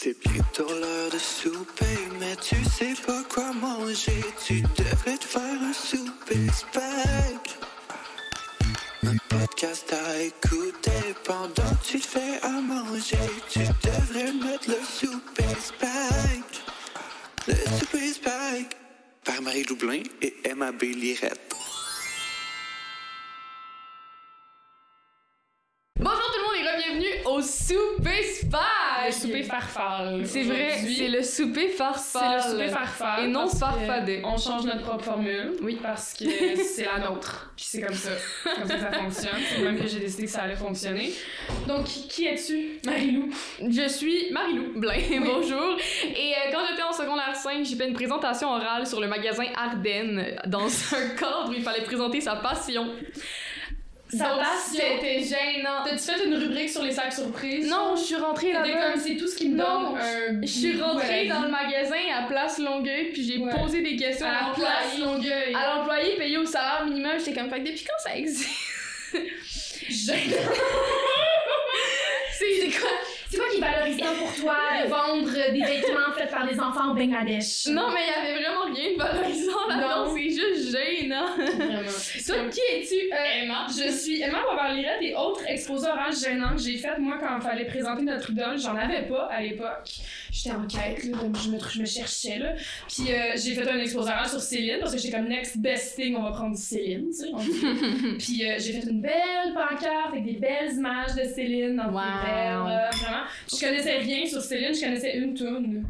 C'est bientôt l'heure de souper, mais tu sais pas quoi manger. Tu devrais te faire un souper spag. Un podcast à écouter pendant que tu te fais à manger. Tu devrais mettre le souper spag. Le souper spag. Par Marie Loublin et Emma. Lirette. Souper farfalle. C'est vrai, c'est le souper C'est farfalle. le souper farfalle. Et non farfadé. On change notre propre formule. Oui. Parce que c'est la nôtre. Puis c'est comme ça. C'est comme ça que ça fonctionne. C'est même que j'ai décidé que ça allait fonctionner. Donc, qui es-tu, Marilou? Je suis Marilou Blain, bonjour. Et euh, quand j'étais en secondaire 5, j'ai fait une présentation orale sur le magasin Ardennes dans un cadre où il fallait présenter sa passion. Sa Donc, passion. C'était gênant. T'as-tu fait une rubrique sur les sacs surprises? Non, je suis rentrée là-bas. comme, c'est tout ce qui me donne un Je suis à rentrée dans le magasin à Place Longueuil, puis j'ai Ouais. posé des questions À la place l'employé. Longueuil. À l'employé payé au salaire minimum, j'étais comme, fait depuis quand ça existe? Gênant. Valorisant pour toi de vendre des vêtements faits par des enfants au Bangladesh? Non, mais il y avait vraiment rien de valorisant là-dedans, c'est juste gênant. Vraiment. Toi, qui es-tu? Euh, Emma. Je suis Emma Boisvert-Lirette et autres exposés orales gênants que j'ai fait moi quand il fallait présenter notre idole. J'en avais pas à l'époque. J'étais en quête, là, donc je me, je me cherchais. Là. Puis euh, j'ai fait un exposé sur Céline parce que j'étais comme next best thing, on va prendre Céline. Tu sais, on dit. Puis euh, j'ai fait une belle pancarte avec des belles images de Céline dans Wow. des verres. là, vraiment. Je connaissais rien sur Céline, je connaissais une tune.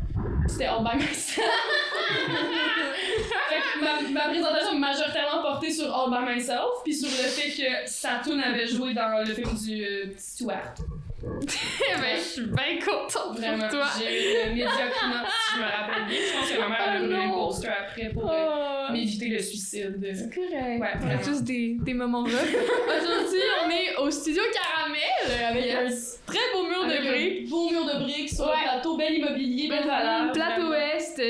C'était All By Myself. Fait que ma, ma présentation majoritairement portée sur All By Myself, puis sur le fait que sa tune avait joué dans le film du euh, petit Stuart. Eh ben, je suis bien contente Vraiment, pour toi. j'ai eu le médiocre note, si je me rappelle bien. Je pense que ma mère a le non. poster après pour euh, Oh. m'éviter le suicide. C'est correct. Ouais, on a tous des, des moments rough. Aujourd'hui, on est au studio Caramel avec Yes. un très beau mur Avec de briques. un beau mur de briques sur Ouais. le plateau, bel immobilier, belle valeur. Plateau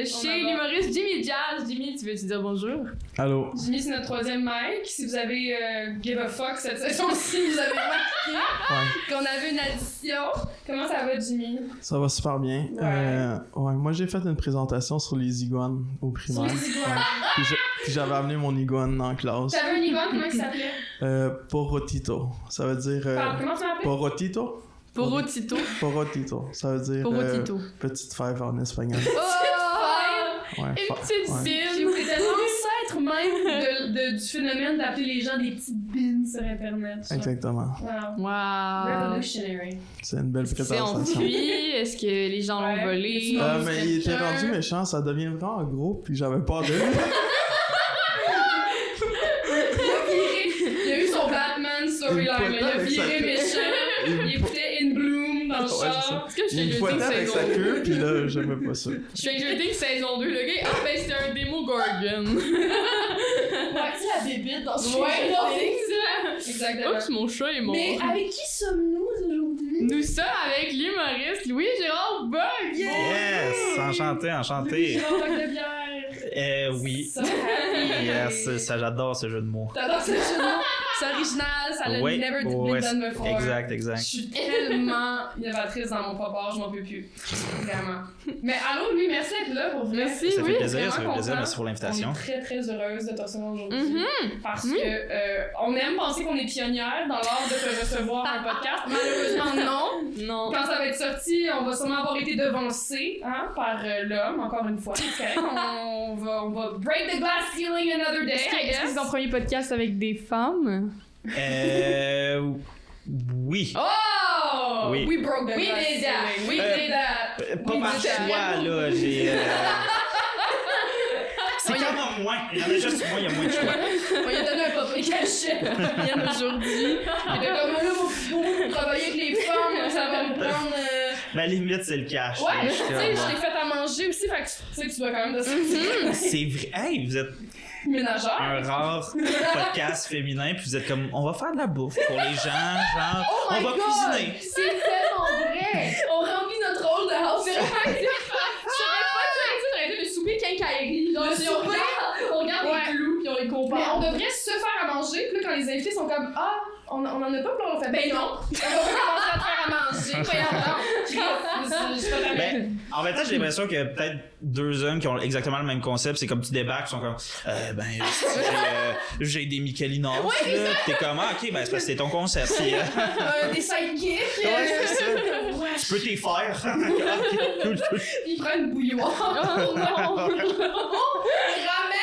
chez adore. l'humoriste Jimmy Jazz. Jimmy, tu veux te dire bonjour? Allô? Jimmy, c'est notre troisième mic. Si vous avez euh, give a fuck cette saison-ci, vous avez remarqué Ouais, qu'on avait une addition. Comment ça va, Jimmy? ça va super bien. Ouais. Euh, ouais, moi j'ai fait une présentation sur les iguanes au Sur primaire. les iguanes. Ouais. Puis j'avais amené mon iguane en classe. T'avais un iguane, comment il s'appelait? Euh, porotito. Ça veut dire. euh, Parle, Comment tu m'appelles? porotito? Poro Tito. Porotito. Ça veut dire. Euh, petite fève en espagnol. Oh! Ouais, Une petite ouais. Bine. été l'ancêtre même de, de- du phénomène d'appeler les gens des petites bines sur Internet. Exactement. Wow. Wow. Revolutionary. C'est une belle C'est présentation. enfui? Est-ce que les gens l'ont Ouais. volé? Euh, mais il était rendu méchant, ça devient vraiment gros, puis j'avais peur de lui. Il a eu son Batman storyline. Ouais, ça. Est-ce que je suis fouettait avec sa queue, puis là, j'aimais pas ça. Stranger Things saison 2, le gars, ah ben c'était un démo Gorgon. Sais, la bébite dans ce Ouais, non, c'est Exactement. Oups, mon chat est mort. Mais avec qui sommes-nous aujourd'hui? Nous sommes avec l'humoriste Louis-Gérard Bug. Yes! Enchanté, enchanté. Grand bac de bière. Euh, oui. So happy. Yes, ça j'adore ce jeu de mots. T'adores ce jeu de mots? C'est original, ça l'a Oui, never been ouais, done before. Exact, Je exact. suis tellement innovatrice dans mon papa, je m'en peux plus. Vraiment. Mais allô, lui, merci d'être là pour vrai. Merci, Ça oui. fait plaisir, ça fait plaisir. Merci pour l'invitation. On est très très heureuse de te recevoir aujourd'hui. Mhm. Parce Oui. que euh, on aime penser qu'on est pionnière dans l'art de te recevoir en podcast. Malheureusement, non. Non. Quand ça va être sorti, on va sûrement avoir été devancé hein, par euh, l'homme, encore une fois. On, va, on va break the glass ceiling another day, Est-ce que c'est ton premier podcast avec des femmes? Euh. Oui. Oh! Oui. We broke the We did that. We Euh, did that. Euh, Pas Oui, par choix, là. J'ai. euh, C'est quand même moins. Il y en a juste moins, il y a moins de choix. On lui a donné un papier cachet Bien aujourd'hui. Il était comme là, beau, travailler avec les femmes, ça va me prendre. Ma limite, c'est le cash. Ouais, tu Je sais, t'ai fait à manger aussi, fait que tu sais que tu dois quand même de Mhm. C'est vrai. Hey, vous êtes ménagère. un rare podcast féminin, puis vous êtes comme, on va faire de la bouffe pour les gens, genre, Oh on va God! cuisiner. C'est tellement vrai! On remplit notre rôle de house. Je pas, tu sais, j'aurais été le souper quincaillerie. Genre, Le si on souper? regarde, on regarde Ouais. les clous puis on les Mais on devrait se faire à manger, puis là, quand les invités sont comme Ah, on, on en a pas, puis on fait Ben non, on va commencer à te faire à manger. Voyons donc. Ben, en temps, j'ai l'impression que peut-être deux hommes qui ont exactement le même concept, c'est comme tu débarques, ils sont comme, euh, ben, j'ai, euh, j'ai des Michelinos, là. Puis T'es comme, ah, ok, ben, c'est parce que c'est ton concept. Puis, euh, Euh, des sidekicks. Ouais, c'est ça. Ouais. tu peux t'y faire. Cool. Ils prennent une bouilloire. Oh non! Ils ramènent,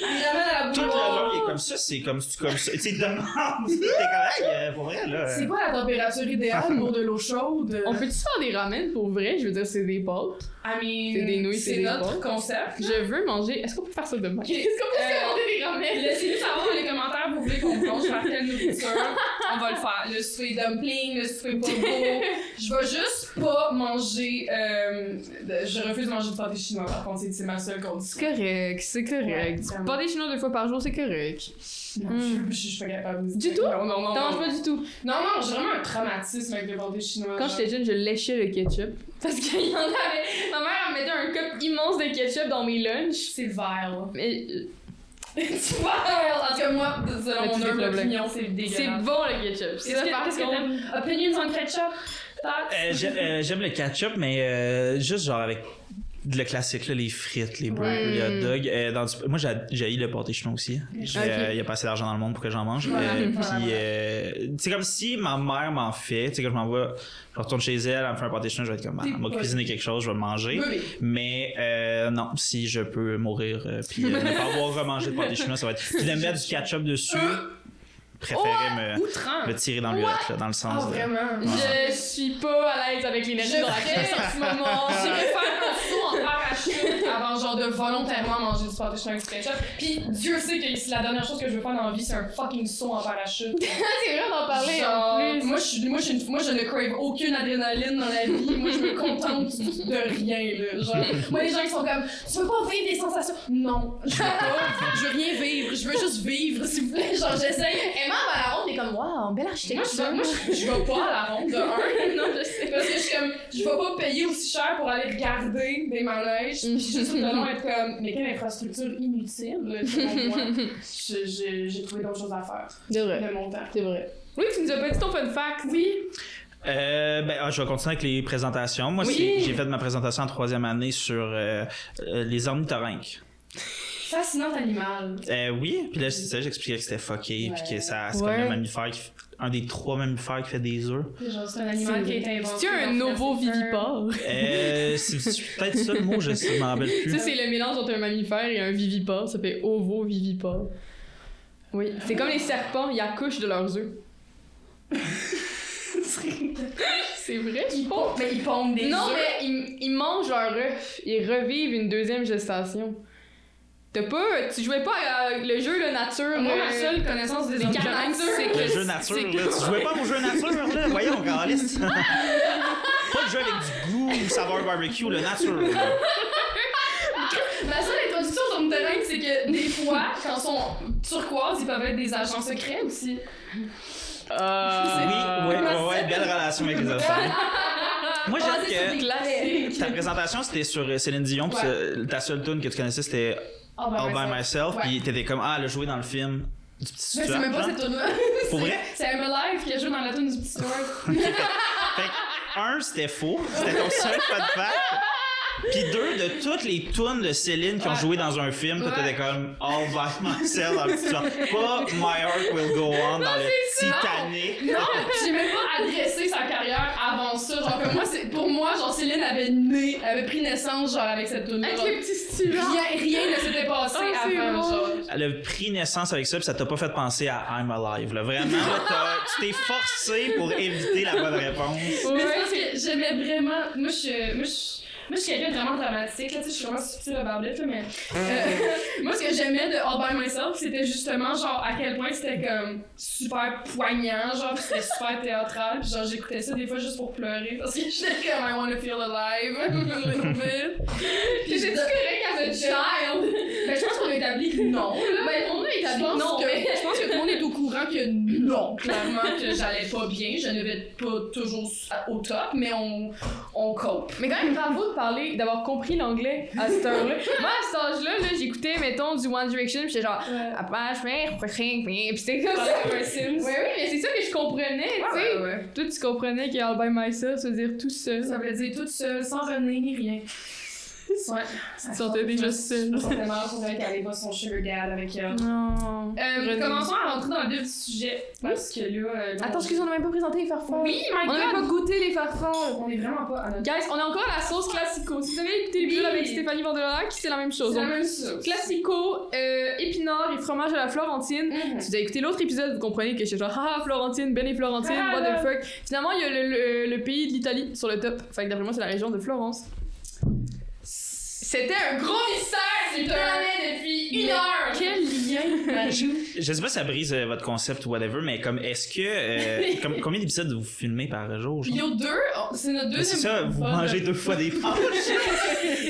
yo! Ils ramènent à la Tout le comme ça, c'est comme, c'est comme ça. Tu sais, demande. T'es comme, hey, euh, pour vrai, là. C'est quoi la température idéale pour de l'eau chaude? On peut-tu faire des ramen pour vrai? Je veux dire, c'est des pâtes. I mean, C'est des nouilles, c'est c'est notre pâtes. concept. Je veux manger. Est-ce qu'on peut faire ça demain? Ok. Est-ce qu'on peut Euh, commander des ramen? Laissez-nous savoir dans les commentaires, vous voulez qu'on plonge vers quelle nourriture? On va le faire. Le souper dumpling, le souper bobo. Je vais juste pas manger. Euh, je refuse de manger du pâté chinois, par contre, c'est- c'est ma seule C'est condition. correct, c'est correct. Ouais, du pâté chinois deux fois par jour, c'est correct. Non, Mm. je, je, je suis pas capable. Du tout? Non, non, non. Non. manges pas du tout? Non, non, j'ai vraiment un traumatisme avec le pâté chinois. Quand j'étais jeune, je léchais le ketchup. Parce qu'il y en avait. Ma mère elle mettait un cup immense de ketchup dans mes lunchs. C'est vile. Mais euh, C'est vile! En tout cas, moi, selon mon tu humble opinion, c'est c'est dégueulasse. bon le ketchup. Qu'est-ce Ça, que par qu'est-ce que t'aimes? Opinions on ketchup? Euh, euh, J'aime le ketchup, mais euh, juste genre avec le classique, là, les frites, les burgers, Ouais. les hot dogs. Euh, dans du- moi, j'ai j'ai le pâté chinois aussi. Euh, Il y a pas assez d'argent dans le monde pour que j'en mange. Euh. Puis, euh, c'est comme si ma mère m'en fait. Tu sais, quand je m'en vais, je retourne chez elle, elle me fait un pâté chinois, je vais être comme, ah, elle m'a cuisiné quelque chose, je vais le manger. Oui. Mais euh, non, si je peux mourir euh, puis euh, ne pas avoir remangé de pâté chinois, ça va être. Puis de mettre du ketchup dessus, préférer me, Outrant! me tirer dans l'urette, dans le Ah, sens. de- vraiment? Je suis pas à l'aise avec l'énergie Je dans la ferais- pièce en ce moment. J'irais faire un saut en parachute avant genre de volontairement manger du pâté chinois avec du ketchup. Puis Dieu sait que c'est la dernière chose que je veux faire dans la vie, c'est un fucking saut en parachute. c'est vrai d'en parler Genre, en plus. Moi, je, suis- moi, je, moi, je ne crave aucune adrénaline dans la vie. Moi, je me contente de rien, là. Genre, moi, les gens, ils sont comme, tu veux pas vivre des sensations? Non, je veux pas. Je veux rien vivre. Je veux juste vivre, s'il vous plaît. Genre, j'essaye. Emma, à la ronde, est comme, waouh, belle architecture. moi, je, je vais pas à la ronde de un. non, je sais. Parce que je suis comme, je vais pas payer aussi cher pour aller regarder des manèges. Puis juste tout le long être comme, mais quelle infrastructure inutile, selon moi. Je- je- J'ai trouvé d'autres choses à faire C'est vrai, de mon temps. c'est vrai. Oui, tu nous as pas dit ton fun fact. Oui. Euh, ben, ah, je vais continuer avec les présentations. Moi, Oui. j'ai fait ma présentation en troisième année sur euh, euh, les ornithorynques. Fascinant animal. Euh, oui, puis là, c'est ça, j'expliquais que c'était fucké, puis que ça, c'est Ouais. comme un mammifère, qui, un des trois mammifères qui fait des œufs. Genre, c'est un animal qui a été inventé. C'est un Park. vivipare? Euh, c'est peut-être ça le mot, je je m'en rappelle plus. Ça, c'est le mélange entre un mammifère et un vivipare. Ça fait ovo-vivipare. Oui, c'est comme les serpents, ils accouchent de leurs œufs. C'est vrai, Ils pondent, mais ils pondent des Non, œufs. mais ils, ils mangent leur œuf. Ils revivent une deuxième gestation. T'as pas. Tu jouais pas à le jeu, le nature. Moi, euh, ma seule connaissance des ornithorynques, carnature, c'est Le que jeu nature, là. Tu jouais pas au jeu nature, là? Voyons, Carlis. pas le jeu avec du goût ou saveur barbecue, le nature. là. Ma seule introduction aux ornithorynques, c'est que des fois, quand ils sont turquoises, ils peuvent être des agents secrets aussi. euh, Oui, ouais, ouais, ouais, belle relation avec les enfants. Moi, sur des que ta présentation, c'était sur euh, Céline Dion, puis Ouais. euh, ta seule tune que tu connaissais, c'était All by All by myself. Ouais. puis t'étais comme, ah, elle a joué dans le film du petit Mais c'est Stuart, même pas cette tune-là. Pour C'est- vrai? C'est Emma Live qui a joué dans la tune du petit Stuart. Fait que, un, c'était faux. C'était ton seul fun fact. Puis deux, de toutes les tunes de Céline qui ont Ouais. joué dans un film, toi, Ouais. t'étais comme All by myself dans le petit genre. Pas My Heart Will Go On dans le. Titanic. Non, j'ai même pas adressé sa carrière avant ça. Genre, comme moi, c'est, pour moi, genre, Céline avait né, avait pris naissance, genre, avec cette tune Avec les petits Stuarts. Rien, rien ne s'était passé Ah, avant, genre. Elle a pris naissance avec ça, puis ça t'a pas fait penser à I'm Alive. Là. Vraiment, tu t'es forcé pour éviter la bonne réponse. Mais c'est parce que j'aimais vraiment. Moi, je. Moi, je moi, je suis quelqu'un de vraiment dramatique, là, tu sais, je suis vraiment subtile about it, là, mais. euh, moi, ce que j'aimais de All by Myself, c'était justement, genre, à quel point c'était comme super poignant, genre, pis c'était super théâtral, pis genre, j'écoutais ça des fois juste pour pleurer, parce que j'étais comme, I wanna feel alive, a little bit. Pis J'étais correct as a child? Ben, je pense qu'on a établi que non, là. Ben, on a établi. Non, que, mais. je pense que tout le monde est au courant que non, clairement que j'allais pas bien. Je ne vais pas toujours au top, mais on, on cope. Mais quand même, bravo de parler, d'avoir compris l'anglais à cette heure-là. Moi, à cet âge-là, là, j'écoutais, mettons, du One Direction, pis j'étais genre, après, je fais, pis c'était comme ça. Ouais, oui, mais c'est ça que je comprenais, tu sais. Ouais, ouais. Toi, tu comprenais que All by myself, ça veut dire tout seul. Ça veut dire toute seule, sans René ni rien. Ouais. Tu te sentais déjà seule. Mal pour elle qu'elle allait pas son sugar dad avec elle. Non. Euh, commençons à rentrer dans le vif du sujet. Parce que là. euh, Attends, excuse, on n'a même pas présenté les farfars. Oui, my On god! pas goûté les farfars. On est vraiment pas à notre. Guys, on est encore à la sauce classico. Si vous avez écouté l'épisode Oui. avec Stéphanie Vandelolac, c'est la même chose. C'est la Donc, même chose. Classico, euh, épinards et fromage à la Florentine. Mhm. Si vous avez écouté l'autre épisode, vous comprenez que je suis genre, haha, Florentine, Ben et Florentine, Ah, what the fuck. Finalement, il y a le, le- le pays de l'Italie sur le top. Fait que d'après moi, c'est la région de Florence. C'était un gros mystère, C'est un depuis une heure! Quel lien Je sais pas si ça brise euh, votre concept ou whatever, mais comme est-ce que. euh, comme- combien d'épisodes vous filmez par jour? genre? Yo 2, c'est notre Mais deuxième. C'est ça, vous fois. mangez deux fois des pâtes.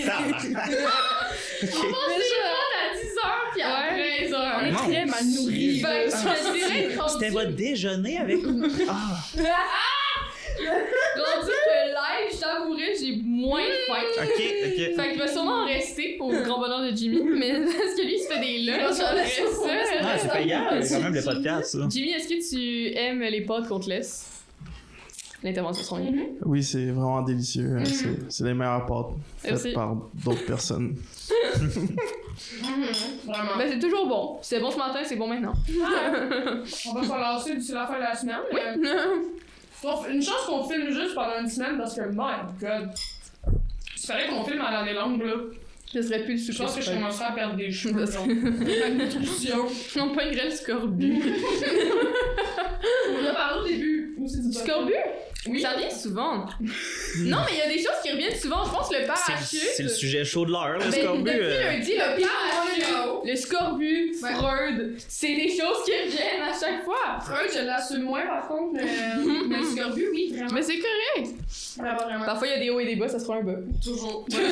Tabarnak. On mange des pâtes à 10h puis à Ouais. 13h. On est Non. très mal nourris. Ben, je dirais rendu- C'était votre déjeuner avec. Ah! J'ai moins faim. Ok, ok. Fait qu'il va sûrement en rester au grand bonheur de Jimmy, mais parce que lui, il se fait des lunchs. Ah, c'est payant, c'est quand même le podcast, ça. Jimmy, est-ce que tu aimes les pâtes qu'on te laisse? L'intervention sera mieux. Oui, c'est vraiment délicieux. hein. C'est- C'est les meilleures pâtes Merci. faites par d'autres personnes. Vraiment. Ben, c'est toujours bon. C'est bon ce matin, c'est bon maintenant. On va se relancer d'ici la fin de la semaine. Euh, Une chance qu'on filme juste pendant une semaine parce que, my god. Il fallait qu'on filme à l'année longue, là. Je serais plus le Je pense que je super. commencerai à perdre des cheveux. Parce genre. Malnutrition. On pognerait le scorbut. On en a parlé au début. Du scorbut? Oui. Ça revient souvent. non, mais il y a des choses qui reviennent souvent. Je pense le parachute. c'est le sujet chaud de l'heure, le Ben, scorbut. depuis euh. lundi, le parachute, le scorbut, Ouais. Freud, c'est des choses qui reviennent à chaque fois. Freud, je l'assume moins par contre, mais, mais le scorbut, oui, vraiment. Mais c'est correct. Vraiment, vraiment. Parfois, il y a des hauts et des bas, ça sera un bas. Toujours. c'est pas,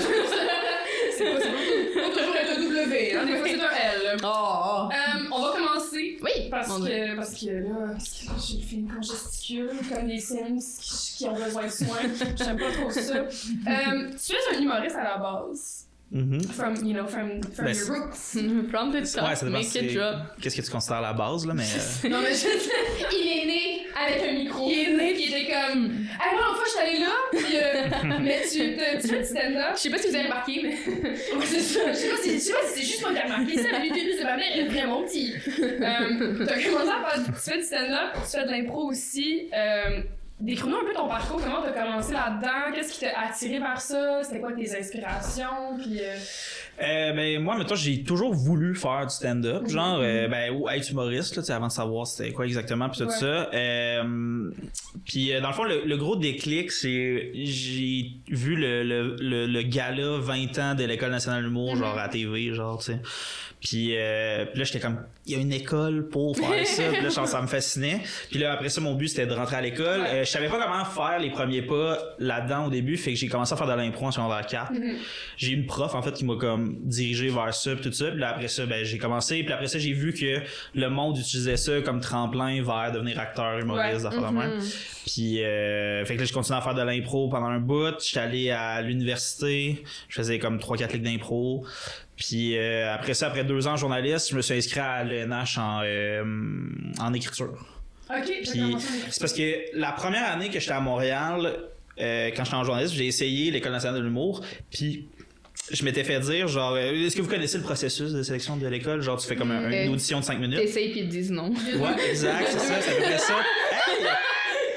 c'est pas, pas toujours être un W, hein. Des fois, c'est un L. Oh, Euh, on va commencer. Oui, Parce que, parce que là, parce que là, j'ai fait une congesticule comme les Sims qui, qui ont besoin de soins. J'aime pas trop ça. Euh, tu es un humoriste à la base. Mhm. From, you know, from, from Ben, your roots. From the top, Ouais, ça dépend make it drop. Qu'est-ce que tu considères la base, là, mais. euh, Non, mais je Il est né avec un micro. Il est né il était comme. Hey, moi, l'autre fois, je suis allée là, pis. Euh, mais tu, fais du stand-up. Je sais pas si vous avez remarqué, mais. Ouais, c'est ça. Je sais pas si, je sais pas si c'est juste moi qui ai remarqué ça, mais l'utérus de ma mère est vraiment petit. Euh, t'as commencé à faire. Tu fais du stand-up, tu fais de l'impro aussi. Euh, Décris-nous un peu ton parcours, comment t'as commencé là-dedans, qu'est-ce qui t'a attiré vers ça, c'était quoi tes inspirations, puis euh, Euh, ben moi mettons j'ai toujours voulu faire du stand-up Mhm. genre euh, ben ou être humoriste là avant de savoir c'était quoi exactement puis tout Ouais. ça euh, puis euh, dans le fond le, le gros déclic c'est j'ai vu le, le, le, le gala 20 ans de l'école nationale de l'humour Mhm. genre à TV genre tu sais puis, euh, puis là j'étais comme il y a une école pour faire ça. Puis là ça me fascinait. Puis là après ça mon but c'était de rentrer à l'école. Ouais. Euh, je savais pas comment faire les premiers pas là-dedans au début. Fait que j'ai commencé à faire de l'impro en secondaire 4 j'ai eu une prof en fait qui m'a comme dirigé vers ça pis tout ça. Puis là, après ça ben j'ai commencé. Puis après ça j'ai vu que le monde utilisait ça comme tremplin vers devenir acteur humoriste Ouais. même. Mhm. puis euh, fait que là je continué à faire de l'impro pendant un bout. J'étais allé à l'université. Je faisais comme 3 4 ligues d'impro puis euh, après ça après deux ans journaliste je me suis inscrit à l'ENH en euh, en écriture Ok, Puis, c'est parce que la première année que j'étais à Montréal, euh, quand j'étais en journalisme, j'ai essayé l'École nationale de l'humour, puis je m'étais fait dire, genre, euh, est-ce que vous connaissez le processus de sélection de l'école? Genre, tu fais comme un- Euh, une audition de 5 minutes. T'essayes pis ils te disent non. Ouais, exact, c'est ça, c'est à peu près ça. Hey!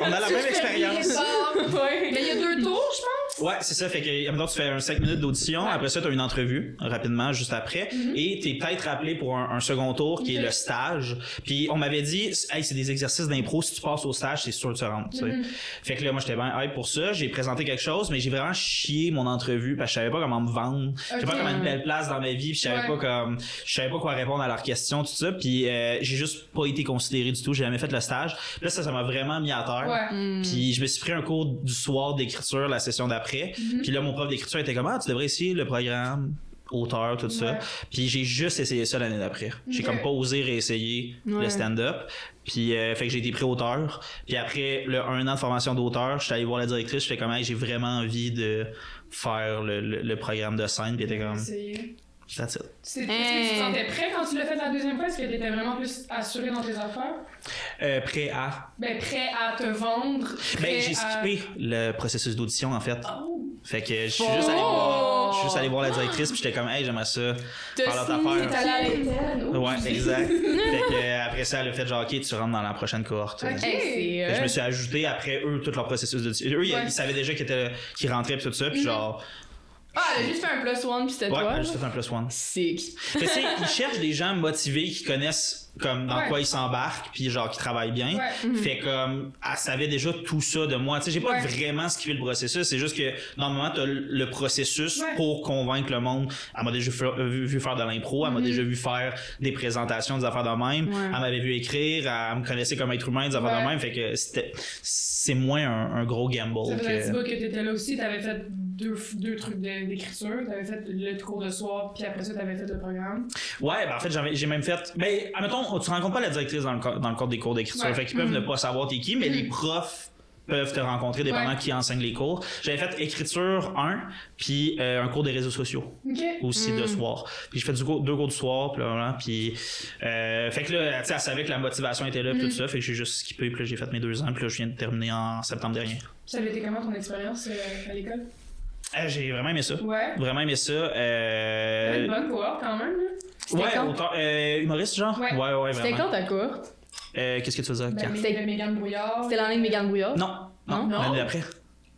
On a la même expérience. ouais. Mais il y a deux tours, je pense. Ouais, c'est ça. Fait que, maintenant, tu fais un 5 minutes d'audition. Après ça, tu as une entrevue, rapidement, juste après. Et t'es peut-être appelé pour un, un second tour, qui est Ok. le stage. Puis, on m'avait dit, hey, c'est des exercices d'impro. Si tu passes au stage, c'est sûr que tu rentres, tu sais. Fait que là, moi, j'étais bien hype pour ça. J'ai présenté quelque chose, mais j'ai vraiment chié mon entrevue parce que je savais pas comment me vendre. Je savais pas comment une belle place dans ma vie. Puis, je savais Ouais. pas comme, je savais pas quoi répondre à leurs questions, tout ça. Puis, euh, j'ai juste pas été considéré du tout. J'ai jamais fait le stage. Puis là, ça, ça m'a vraiment mis à terre. Ouais. Mm. Puis je me suis pris un cours du soir d'écriture la session d'après. Puis là, mon prof d'écriture était comme Ah, tu devrais essayer le programme. auteur, tout ça. Puis j'ai juste essayé ça l'année d'après. J'ai comme pas osé réessayer Ouais. le stand-up. Puis euh, fait que j'ai été pris auteur. Puis après le un an de formation d'auteur, je suis allé voir la directrice, je fais comme Hey, j'ai vraiment envie de faire le, le- le programme de scène. Puis elle était comme. That's it. C'est- Est-ce que tu te sentais prêt quand tu l'as fait la deuxième fois? Est-ce que tu étais vraiment plus assuré dans tes affaires? Euh, prêt à. Ben, prêt à te vendre? Ben, j'ai à- skippé le processus d'audition en fait. Oh! Fait que je suis Oh! juste allé voir, je suis juste allé voir la directrice puis j'étais comme hey j'aimerais ça T'as faire l'autre signé, affaire. t'es allé à l'interne. Ouh. Ouais, exact. fait que euh, après ça elle a fait genre ok tu rentres dans la prochaine cohorte. Ok. Hey, c'est, Fait que je euh, me suis ajouté après eux tout leur processus d'audition. Eux ils, Ouais. ils savaient déjà qu'ils étaient qu'ils rentraient puis tout ça puis Mhm. genre Ah, elle a juste fait un plus one, puis c'était ouais, toi. j'ai juste fait un plus one. Sick. Fait que, tu sais, ils cherchent des gens motivés qui connaissent comme dans Ouais. quoi ils s'embarquent puis genre qui travaillent bien. Ouais. Fait comme elle savait déjà tout ça de moi. Tu sais, j'ai pas Ouais. vraiment skippé le processus. C'est juste que normalement t'as le processus Ouais. pour convaincre le monde. Elle m'a déjà vu, vu- faire de l'impro. Elle m'a Mhm. déjà vu faire des présentations, des affaires de même. Ouais. Elle m'avait vu écrire. Elle me connaissait comme être humain, des affaires Ouais. de même. Fait que c'était c'est moins un, un gros gamble. Ça un petit que... bout que t'étais là aussi, t'avais fait deux, deux trucs d'écriture, t'avais fait le cours de soir, puis après ça, t'avais fait le programme. Ouais, ben en fait, j'ai même fait. Ben, admettons, tu rencontres pas la directrice dans le, dans le cadre des cours d'écriture. Ouais. Fait qu'ils peuvent ne pas savoir t'es qui, mais les profs peuvent te rencontrer dépendant Ouais. qui enseigne les cours. J'avais fait écriture 1, puis euh, un cours des réseaux sociaux Ok. aussi de soir. Puis j'ai fait du cours- deux cours du soir, puis là, puis euh, fait que là, tu sais, elle savait que la motivation était là, puis tout ça, fait que j'ai juste skippé, puis là, j'ai fait mes deux ans, puis là, je viens de terminer en septembre dernier. Ça avait été comment ton expérience euh, à l'école? Euh, j'ai vraiment aimé ça. Ouais. Vraiment aimé ça. Euh... une bonne cohorte quand même, là. C'était Ouais, quand? autant, euh, humoriste, genre? Ouais. ouais, ouais C'était vraiment. quand ta courte? Euh, Qu'est-ce que tu veux dire? Ben, ben, Mégane Brouillard. C'était l'année de Mégane Brouillard? Non, non, Non? l'année d'après.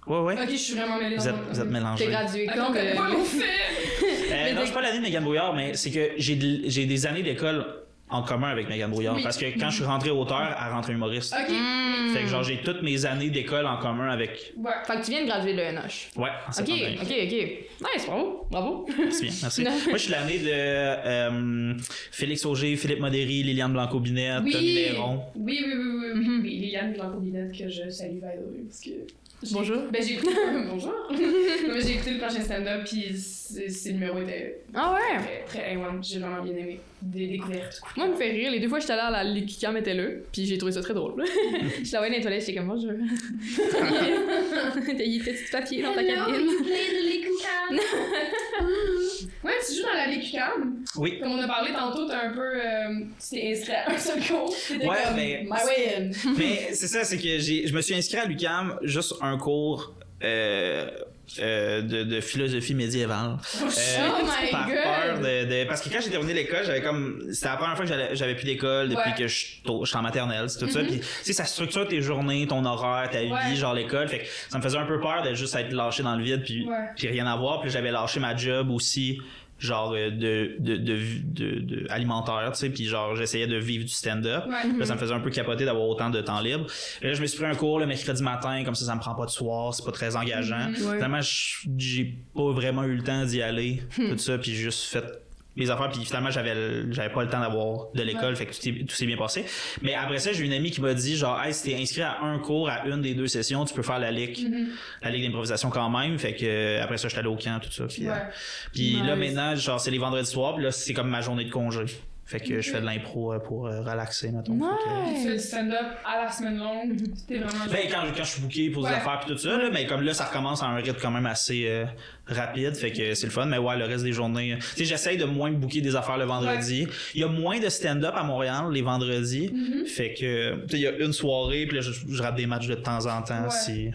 Ouais, ouais. Ok, je suis vraiment mêlée Vous êtes, vous êtes mélangés. T'es gradué quand? on connaît pas de-! Euh, Mais non, c'est pas l'année de Megan Brouillard, mais c'est que j'ai des années d'école en commun avec Megan Brouillard. Oui. Parce que quand je suis rentré auteur, elle rentre humoriste. Ok. Hmm. Fait que genre, j'ai toutes mes années d'école en commun avec. Ouais. Fait que tu viens de graduer de l'ENH. Ouais, en Ok, ok, ok. Nice, bravo, bravo. Merci bien, merci. Moi, je suis l'année de euh, Félix Auger, Philippe Modéry, Liliane Blanco-Binette, Tommy Oui. Léron. Oui, oui, oui, oui, oui. Liliane Blanco-Binette, que je salue, by parce que... Bonjour. Ben, j'ai écouté... Bonjour! J'ai écouté le prochain stand-up, puis ces numéros étaient Ah ouais? très, très A1. J'ai vraiment bien aimé. Des découvertes. Moi, me fait rire. Les deux fois que j'étais allée à la Likikam était là, puis j'ai trouvé ça très drôle. je la voyais dans les toilettes, j'étais comme bonjour. T'as eu tes petits papiers dans ta cabine. Ouais, tu joues dans la Lécucam. Oui. Comme on a parlé tantôt, t'as un peu... Euh, tu t'es inscrit à un seul cours. Ouais, comme, mais- My way in. Mais c'est ça, c'est que j'ai, je me suis inscrit à l'UCAM juste un cours euh, euh, de, de philosophie médiévale. Oh, Euh, Oh my par God. peur de, de- Parce que quand j'ai terminé l'école, j'avais comme. C'était la première fois que j'avais plus d'école depuis Ouais. que je suis au- je suis en maternelle, c'est tout ça. Mhm. Puis, tu sais, ça structure tes journées, ton horaire, ta Ouais. vie, genre l'école. Fait que ça me faisait un peu peur de juste être lâché dans le vide, puis, Ouais. puis rien avoir. Puis j'avais lâché ma job aussi genre de, de, de, de, alimentaire, tu sais, puis genre j'essayais de vivre du stand-up. Ouais. Ça me faisait un peu capoter d'avoir autant de temps libre. Et là, je me suis pris un cours le mercredi matin, comme ça, ça me prend pas de soir, c'est pas très engageant. Mhm. Finalement, j'ai pas vraiment eu le temps d'y aller, tout ça, puis j'ai juste fait mes affaires, puis finalement, j'avais j'avais pas le temps d'avoir de l'école, Ouais. fait que tout, est- tout s'est bien passé. Mais après ça, j'ai une amie qui m'a dit, genre, hey, si t'es inscrit à un cours, à une des deux sessions, tu peux faire la ligue, Mhm. la ligue d'improvisation quand même, fait que après ça, j'étais allé au camp, tout ça, puis, euh, Ouais. puis là, maintenant, genre, c'est les vendredis soirs, puis là, c'est comme ma journée de congé. Fait que je fais de l'impro euh, pour euh, relaxer, mettons. Que- Tu fais du stand-up à la semaine longue. C'était vraiment ben, quand, quand je suis booké pour des Ouais. affaires pis tout ça, là, mais comme là, ça recommence à un rythme quand même assez euh, rapide, fait que c'est le fun. Mais ouais, le reste des journées, tu sais, j'essaye de moins booker des affaires le vendredi. Il y a moins de stand-up à Montréal les vendredis, Mhm. fait que, tu sais, il y a une soirée, puis là, je, je rate des matchs de temps en temps. Ouais. Si...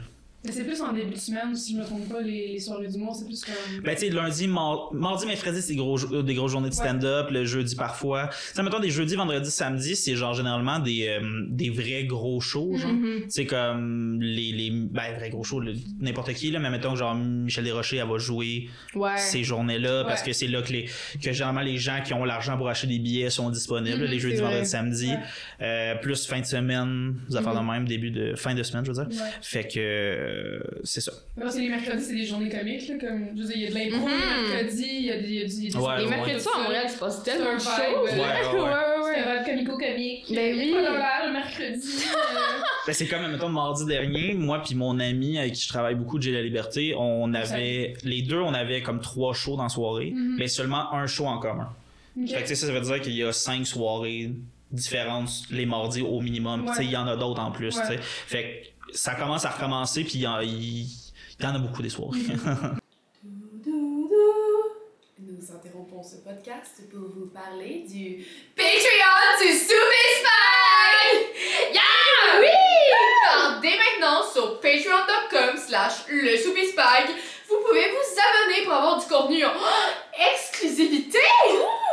Mais c'est plus en début de semaine, si je me trompe pas, les, les soirées d'humour, c'est plus comme. Ben, tu sais, lundi, mar- mardi, mercredi, c'est des, gros, des grosses journées de Ouais. stand-up. Le jeudi, parfois. Sais, mettons, des jeudis, vendredis, samedi, c'est genre généralement des, euh, des vrais gros shows, genre. Mhm. Tu sais, comme les, les ben, vrais gros shows, n'importe qui, là, mais mettons que genre Michel Desrochers, elle va jouer Ouais. ces journées-là parce que c'est là que, les, que généralement les gens qui ont l'argent pour acheter des billets sont disponibles, Mhm, les jeudis, c'est vendredis, samedis. Ouais. Euh, plus fin de semaine, des affaires de même, début de fin de semaine, je veux dire. Fait que euh, c'est ça. Les mercredis, c'est des journées comiques, là, comme. Je veux dire, il y a de l'impro Mhm. les mercredis, il y a des. il y a du- il y a des Ouais, Les ouais. mercredis à Montréal, il se passe tellement de C'est un choses. vibe. Ouais, ouais, ouais. C'est un vibe comico-comique. Ben Il y a oui. pas d'horaire le mercredi. euh, Ben, c'est comme, mettons, mardi dernier, moi puis mon ami avec qui je travaille beaucoup, J'ai la Liberté, on avait, les deux, on avait comme trois shows dans la soirée, Mhm. mais seulement un show en commun. Ok. Fait que, tu sais, ça veut dire qu'il y a cinq soirées différentes les mardis au minimum. Sais, il y en a d'autres en plus. Ouais. tu sais. Fait que ça commence à recommencer, puis il y, en- il il y en a beaucoup des soirées. Nous interrompons ce podcast pour vous parler du Patreon du Super Spy! Yeah! Oui! Alors, dès maintenant, sur patreon.com slash le Super Spy, vous pouvez vous abonner pour avoir du contenu en exclusivité!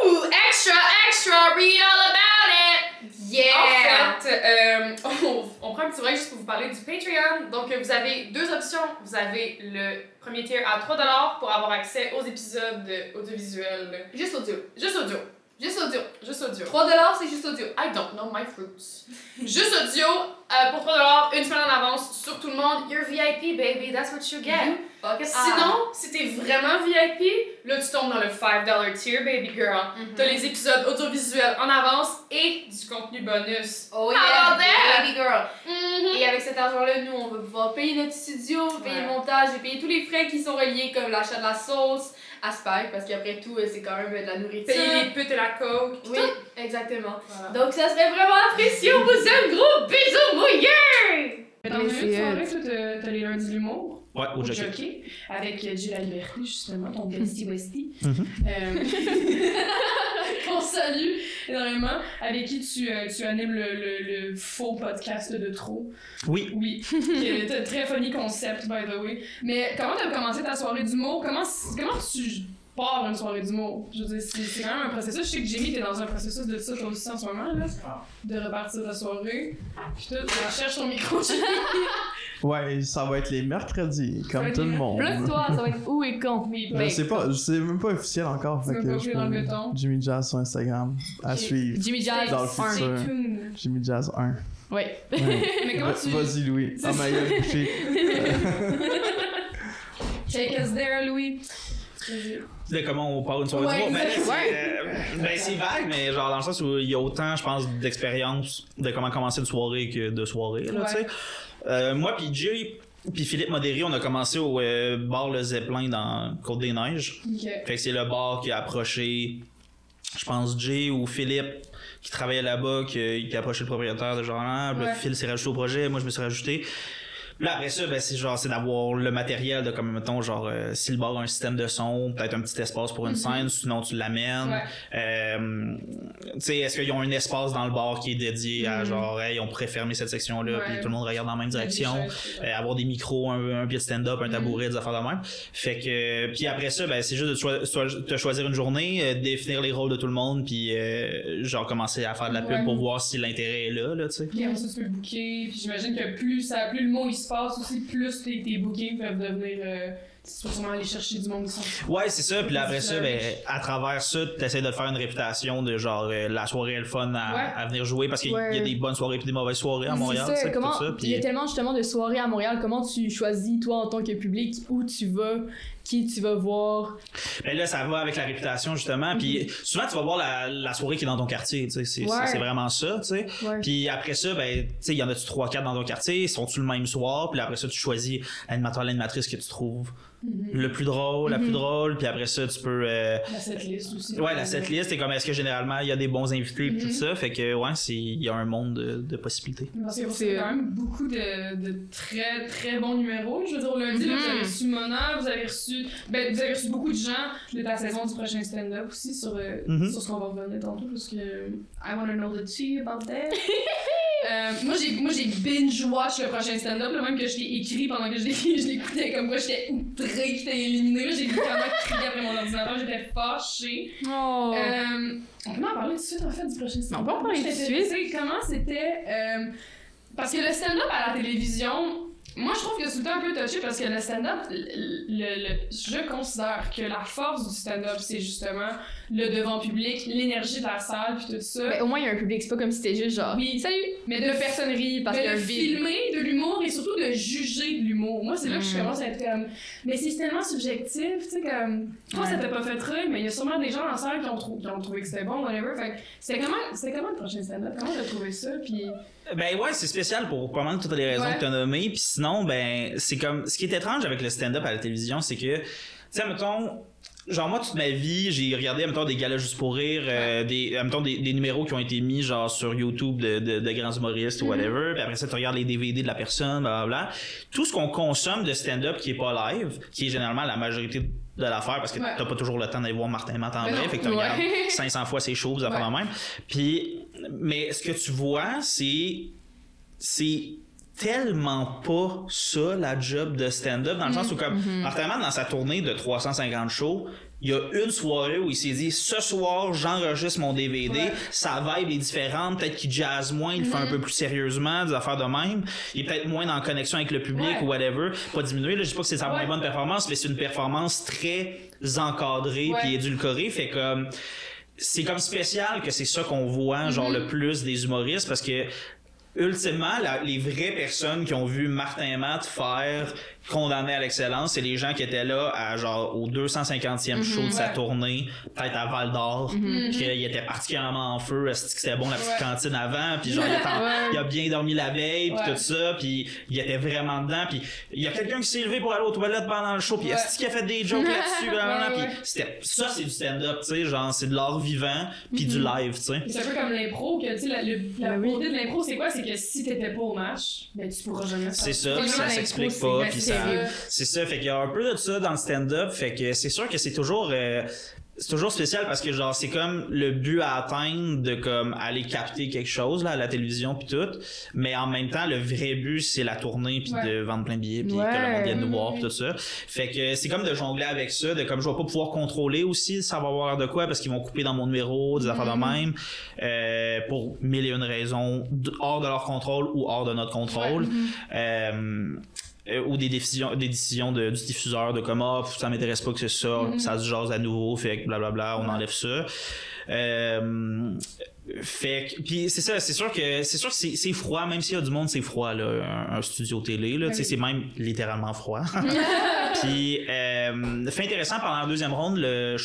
Ouh! Extra, extra, read all about it! Yeah! En fait, euh, on, on prend un petit break juste pour vous parler du Patreon. Donc, vous avez deux options. Vous avez le premier tier à 3$ pour avoir accès aux épisodes audiovisuels. Juste audio. Juste audio. Juste audio. Juste audio. 3$ c'est juste audio. I don't know my fruits. Juste audio euh, pour 3$, une semaine en avance sur tout le monde. You're VIP, baby. That's what you get. Fuck it. Sinon, si t'es vraiment VIP, là, tu tombes dans le 5$ tier, baby girl. Mhm. T'as les épisodes audiovisuels en avance et du contenu bonus. Oh yeah, that? baby girl. Mhm. Et avec cet argent-là, nous, on va pouvoir payer notre studio, payer Ouais. le montage et payer tous les frais qui sont reliés, comme l'achat de la sauce à Spike, parce qu'après tout, euh, c'est quand même euh, de la nourriture. Payer les putes et la coke. Oui, exactement. Voilà. Donc, ça serait vraiment apprécié. On vous aime, gros bisous mouillés! Dans Mais une c'est, soirée, toi, t'as- les lundis l'humour? Ouais, au au jockey. jockey, avec euh, Jill La Liberté, justement, ton bestie Westie. Mhm. Euh, Qu'on salue énormément, avec qui tu, euh, tu animes le, le, le faux podcast de trop. Oui. Oui, qui est un très funny concept, by the way. Mais comment t'as commencé ta soirée d'humour? Comment, comment tu pars une soirée d'humour? Je veux dire, c'est c'est quand même un processus. Je sais que Jimmy, t'es dans un processus de ça toi aussi en ce moment, là, de repartir ta soirée. Puis tout, je cherche ton micro. Ouais, ça va être les mercredis, comme tout le monde. Bloque-toi, ça va être où et quand? Mais c'est pas, c'est même pas officiel encore. Fait que je dans le. Jimmy Jazz sur Instagram à suivre. Jimmy Jazz, Dans le. Jimmy Jazz 1. Ouais. Ouais. Mais comment Va- tu. Vas-y Louis. C'est Ah ma gueule. Take us there, Louis. De comment on part une soirée Ouais. Ben, c'est, euh, ben, c'est vague, mais genre dans le sens où il y a autant, je pense, d'expérience de comment commencer une soirée que de soirée, là, Ouais. tu sais. Euh, moi puis Jay, puis Philippe Modéry, on a commencé au euh, bar Le Zeppelin dans Côte-des-Neiges. Ok. Fait que c'est le bar qui a approché, je pense, Jay ou Philippe qui travaillait là-bas, qui, qui a approché le propriétaire de genre, ah, Ouais. Phil s'est rajouté au projet, moi je me suis rajouté. Là, après ça, ben, c'est genre, c'est d'avoir le matériel de, comme, mettons, genre, euh, si le bar a un système de son, peut-être un petit espace pour une scène, sinon tu l'amènes. Mhm. Ouais. Euh, tu sais, est-ce qu'ils ont un espace dans le bar qui est dédié à, Mhm. genre, hey, on pourrait fermer cette section-là, Ouais. puis tout le monde regarde dans la même direction. Des. Euh, avoir des micros, un, un pied de stand-up, un Mhm. tabouret, des affaires de même. Fait que, puis après ça, ben, c'est juste de te choisir une journée, euh, définir les rôles de tout le monde, puis euh, genre commencer à faire de la pub Ouais. pour voir si l'intérêt est là, là, tu sais. Puis après ça, tu peux booker. Puis j'imagine que plus, ça, plus le mot il se passe aussi, plus tes, tes bookings peuvent devenir. Euh, tu sûrement aller chercher du monde qui sont. Ouais, c'est ça. Puis là, après ça, ben, à travers ça, t'essaies de te faire une réputation de genre euh, la soirée est le fun à, Ouais. à venir jouer parce qu'il y a des bonnes soirées puis des mauvaises soirées à C'est Montréal, ça, tu sais, comment, tout ça. Il y a tellement justement de soirées à Montréal. Comment tu choisis, toi, en tant que public, où tu vas, qui tu vas voir. ben là, ça va avec la réputation justement. Puis souvent, tu vas voir la, la soirée qui est dans ton quartier. C'est Mhm. Ouais. vraiment ça, tu sais. Ouais. Puis après ça, ben, tu sais, il y en a-tu 3-4 dans ton quartier, sont-tu le même soir, puis après ça, tu choisis l'animateur, l'animatrice que tu trouves le plus drôle, la plus Mhm. drôle, puis après ça, tu peux. euh, La setlist aussi. Ouais, la setlist, c'est comme est-ce que généralement il y a des bons invités Mhm. tout ça, fait que ouais, c'est il y a un monde de, de possibilités. Parce que C'est- quand même beaucoup de, de très très bons numéros. Je veux dire, lundi, là, vous Mhm. avez reçu Mona, vous avez reçu. Ben, vous avez reçu beaucoup de gens de la saison du prochain stand-up aussi sur, euh, Mhm. sur ce qu'on va revenir tantôt parce que I wanna know the tea about that. Euh, moi, j'ai, moi, j'ai binge-watch le prochain stand-up, là, même que je l'ai écrit pendant que je l'ai- je l'écoutais, comme quoi j'étais outrée qu'il était éliminé. J'ai littéralement crié après mon ordinateur, j'étais fâchée. Oh. Euh, on peut en parler tout de suite en fait du prochain stand-up. On peut en parler tout de suite. Comment c'était. euh, parce que le stand-up à la télévision, moi je trouve que c'est tout le temps un peu touché parce que le stand-up, le, le- le- je considère que la force du stand-up, c'est justement le devant public, l'énergie de la salle, puis tout ça. Mais au moins, il y a un public. C'est pas comme si c'était juste genre. Oui. Salut! mais de Deux personnes rient parce a de filmer de l'humour et surtout de de juger de l'humour. Moi, c'est là que je Mm. commence à être comme. Mais c'est tellement subjectif, tu sais, comme. Toi, ça t'a pas fait rire, mais il y a sûrement des gens dans la salle qui ont, trou- qui ont trouvé que c'était bon, whatever. Fait que c'était comment, c'était comment le prochain stand-up? Comment t'as trouvé ça? Puis. Ben ouais, c'est spécial pour pas mal toutes les raisons Ouais. que tu as nommées. Puis sinon, ben, c'est comme. Ce qui est étrange avec le stand-up à la télévision, c'est que, tu sais, mettons. Genre, moi, toute ma vie, j'ai regardé, mettons, des galas juste pour rire, euh, des, mettons, des, des numéros qui ont été mis, genre, sur YouTube de, de, de grands humoristes ou whatever. Puis après ça, tu regardes les DVD de la personne, blablabla. Tout ce qu'on consomme de stand-up qui est pas live, qui est généralement la majorité de l'affaire, parce que Ouais. t'as pas toujours le temps d'aller voir Martin Matt en vrai, non. fait que tu Ouais. regardes 500 fois ses shows, ça Ouais. même. Puis, mais ce que tu vois, c'est c'est tellement pas ça la job de stand-up dans le sens où comme Martin Matt, dans sa tournée de 350 shows il y a une soirée où il s'est dit ce soir j'enregistre mon DVD Ouais. sa vibe est différente peut-être qu'il jazz moins il fait un peu plus sérieusement des affaires de même. Il est peut-être moins en connexion avec le public Ouais. ou whatever pas diminuer là je dis pas que c'est sa Ouais. moins bonne performance mais c'est une performance très encadrée puis édulcorée. Fait comme c'est comme spécial que c'est ça qu'on voit genre le plus des humoristes parce que ultimement la- les vraies personnes qui ont vu Martin Matt faire condamné à l'excellence c'est les gens qui étaient là à genre au 250e show de sa tournée peut-être à Val d'Or Mhm. puis qu'il était particulièrement en feu est-ce que c'était bon la petite Ouais. cantine avant puis genre il, était en- Ouais. il a bien dormi la veille puis Ouais. tout ça puis il était vraiment dedans puis il y a quelqu'un qui s'est levé pour aller aux toilettes pendant le show puis Ouais. est-ce qu'il a fait des jokes là-dessus blablabla, Ouais, ouais. puis c'était ça c'est du stand-up tu sais genre c'est de l'art vivant puis Mhm. du live tu sais C'est un peu comme l'impro, que tu sais, la, le- la Ben beauté de l'impro, c'est quoi? C'est que si t'étais pas au match, ben tu pourras jamais faire C'est ça, ça s'explique pas, ben, puis ça- C'est ça, fait qu'il y a un peu de ça dans le stand-up, fait que c'est sûr que c'est toujours euh, c'est toujours spécial parce que genre c'est comme le but à atteindre de comme aller capter quelque chose là à la télévision puis tout, mais en même temps le vrai but c'est la tournée puis Ouais. de vendre plein de billets puis Ouais. que le monde vienne nous voir Mhm. puis tout ça. Fait que c'est comme de jongler avec ça, de comme je vais pas pouvoir contrôler aussi ça va avoir l'air de quoi parce qu'ils vont couper dans mon numéro, des affaires de Mhm. même euh, pour mille et une raisons hors de leur contrôle ou hors de notre contrôle. Euh, euh, ou des décisions des décisions de, du diffuseur de comme ah ça m'intéresse pas que c'est ça Mhm. ça se jase à nouveau fait que blablabla on enlève ça euh, fait que puis c'est ça c'est sûr que c'est sûr que c'est froid même s'il y a du monde c'est froid là un, un studio télé là Oui. c'est même littéralement froid puis euh, fait intéressant pendant la deuxième ronde le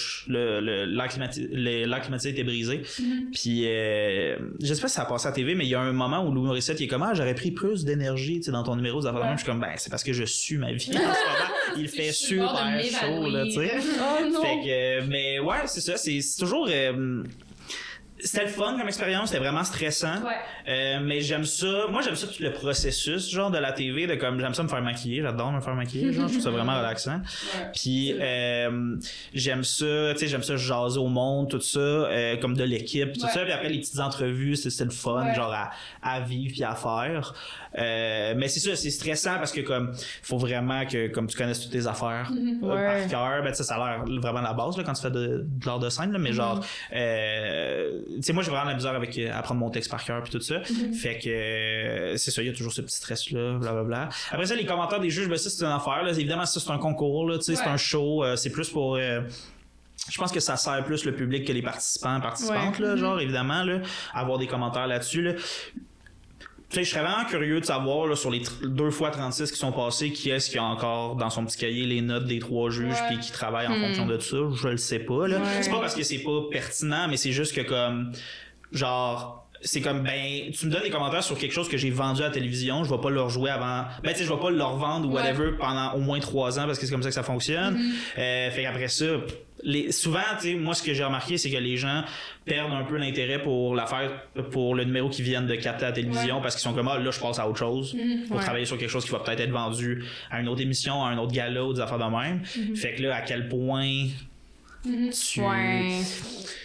l'air climatisé était brisé puis euh, je sais pas si ça a passé à la TV mais il y a un moment où Louis Morissette il est comme ah j'aurais pris plus d'énergie tu sais dans ton numéro de je suis comme ben c'est parce que je sue ma vie en ce moment il fait super chaud là tu sais. Oh fait que, mais ouais, c'est ça. C'est c'est toujours. euh, c'était le fun comme expérience, c'était vraiment stressant. Ouais. Euh, mais j'aime ça. Moi, j'aime ça tout le processus, genre de la TV, de comme j'aime ça me faire maquiller, j'adore me faire maquiller, genre je trouve ça vraiment relaxant. Ouais. Puis euh, j'aime ça, tu sais, j'aime ça jaser au monde, tout ça, euh, comme de l'équipe, tout Ouais. ça. Puis après les petites entrevues, c'est c'est le fun, Ouais. genre à, à vivre puis à faire. Euh, mais c'est ça, c'est stressant parce que comme faut vraiment que comme tu connaisses toutes tes affaires Mhm. euh, Ouais. par cœur, ben tu sais, ça a l'air vraiment la base là, quand tu fais de, de l'art de scène, là, mais genre, euh, tu sais, moi j'ai vraiment la misère avec euh, apprendre mon texte par cœur puis tout ça. Fait que euh, c'est ça, il y a toujours ce petit stress là, blablabla. Après ça, les commentaires des juges, ben ça c'est une affaire. Là. Évidemment, ça c'est un concours, là, tu sais, c'est un show, euh, c'est plus pour. euh, je pense que ça sert plus le public que les participants, participantes, là, genre, évidemment, là, avoir des commentaires là-dessus. Là. Tu sais, je serais vraiment curieux de savoir, là, sur les deux fois 36 qui sont passés, qui est-ce qui a encore dans son petit cahier les notes des trois juges puis qui travaille en Hmm. fonction de ça? Je le sais pas, là. C'est pas parce que c'est pas pertinent, mais c'est juste que comme, genre, c'est comme, ben, tu me donnes des commentaires sur quelque chose que j'ai vendu à la télévision, je vais pas leur jouer avant, ben, tu sais, je vais pas leur vendre ou Ouais. whatever pendant au moins trois ans parce que c'est comme ça que ça fonctionne. Mhm. Euh, fait qu'après ça, les, souvent, tu sais, moi, ce que j'ai remarqué, c'est que les gens perdent un peu l'intérêt pour l'affaire, pour le numéro qu'ils viennent de capter à la télévision parce qu'ils sont comme, ah, là, je passe à autre chose Mhm. pour Ouais. travailler sur quelque chose qui va peut-être être vendu à une autre émission, à un autre gala ou des affaires de même. Fait que là, à quel point Mhm. tu... Ouais.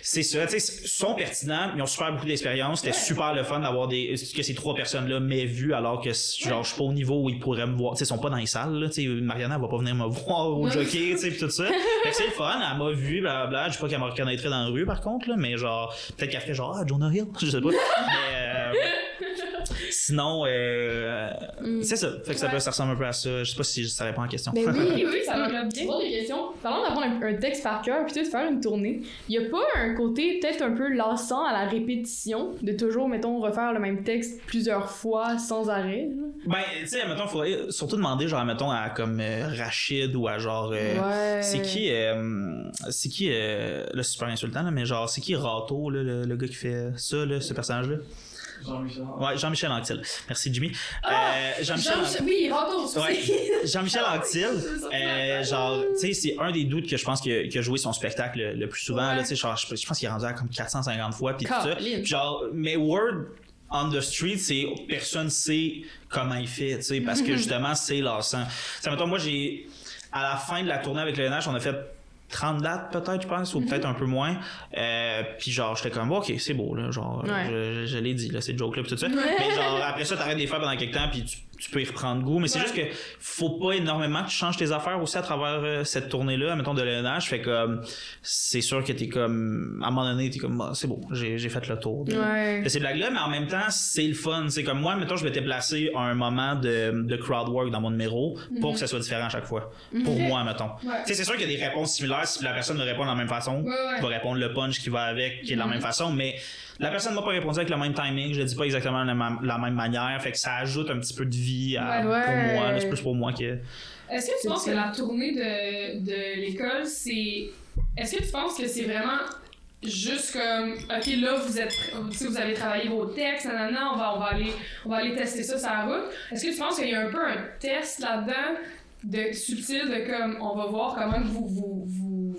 C'est ça, tu sais, sont pertinents, ils ont super beaucoup d'expérience. C'était super le fun d'avoir des que ces trois personnes-là m'aient vu alors que genre je suis pas au niveau où ils pourraient me voir. Tu sais, ils sont pas dans les salles, là, tu sais, Mariana elle va pas venir me voir au jockey, tu sais, pis tout ça. Fait que c'est le fun, elle m'a vu, blablabla. Je sais pas qu'elle me reconnaîtrait dans la rue par contre, là, mais genre, peut-être qu'elle ferait genre, ah, Jonah Hill, je sais pas. mais euh, sinon, euh, Mm. c'est ça. Fait que ça, Ouais. peut- ça ressemble un peu à ça. Je sais pas si ça répond à la question. Ben oui, Oui, oui, ça va bien. Parlant d'avoir un, un texte par cœur puis de faire une tournée, il y a pas un côté peut-être un peu lassant à la répétition de toujours mettons refaire le même texte plusieurs fois sans arrêt. là? Ben, tu sais, mettons, faudrait surtout demander, genre, mettons, à comme euh, Rachid ou à genre. euh, ouais. C'est qui, euh, c'est qui, là, c'est super insultant, là, mais genre, c'est qui Rato, là, le, le gars qui fait ça, là, ce personnage-là? Jean-Michel. Ouais, Jean-Michel Anctil. Merci, Jimmy. Ah! Euh, Jean-Michel Jean- Oui, Rato, Ouais. c'est. Jean-Michel Anctil, euh, genre, tu sais, c'est un des doutes que je pense qu'il a, a joué son spectacle le, le plus souvent, Ouais. là, tu sais, genre, je, je pense qu'il est rendu à comme 450 fois, puis tout ça. Genre, mais Word on the street, c'est personne sait comment il fait, tu sais, parce que justement, c'est lassant. Ça mettons, moi, j'ai, à la fin de la tournée avec le NH, on a fait 30 dates peut-être, je pense, ou peut-être un peu moins. Euh, puis genre, j'étais comme, ok, c'est beau, là, genre, Ouais. je, je l'ai dit, là, c'est joke là, puis tout ça. Mais genre, après ça, t'arrêtes de les faire pendant quelques temps, puis tu, tu peux y reprendre goût. Mais c'est juste que faut pas énormément que tu changes tes affaires aussi à travers euh, cette tournée-là, mettons, de l'ENH. Fait que euh, c'est sûr que t'es comme, à un moment donné, t'es comme, bah, c'est bon, j'ai j'ai fait le tour. de- Ouais. de ces blagues-là, mais en même temps, c'est le fun. C'est comme moi, mettons, je m'étais placé à un moment de, de crowd work dans mon numéro pour que ça soit différent à chaque fois. Pour moi, mettons. Ouais. Tu sais, c'est sûr qu'il y a des réponses similaires si la personne me répond de la même façon. Vais répondre le punch qui va avec, qui est de la même façon, mais la personne m'a pas répondu avec le même timing, je le dis pas exactement de la, ma- la même manière, fait que ça ajoute un petit peu de vie à, Ouais. pour Ouais. moi. là. C'est plus pour moi que. Est-ce que tu penses que la tournée de, de l'école, c'est. Est-ce que tu penses que c'est vraiment juste comme. Ok, là, vous êtes. Vous avez travaillé vos textes, nanana, on va, on va, aller, on va aller tester ça sur la route. Est-ce que tu penses qu'il y a un peu un test là-dedans de subtil de comme. On va voir comment vous, vous,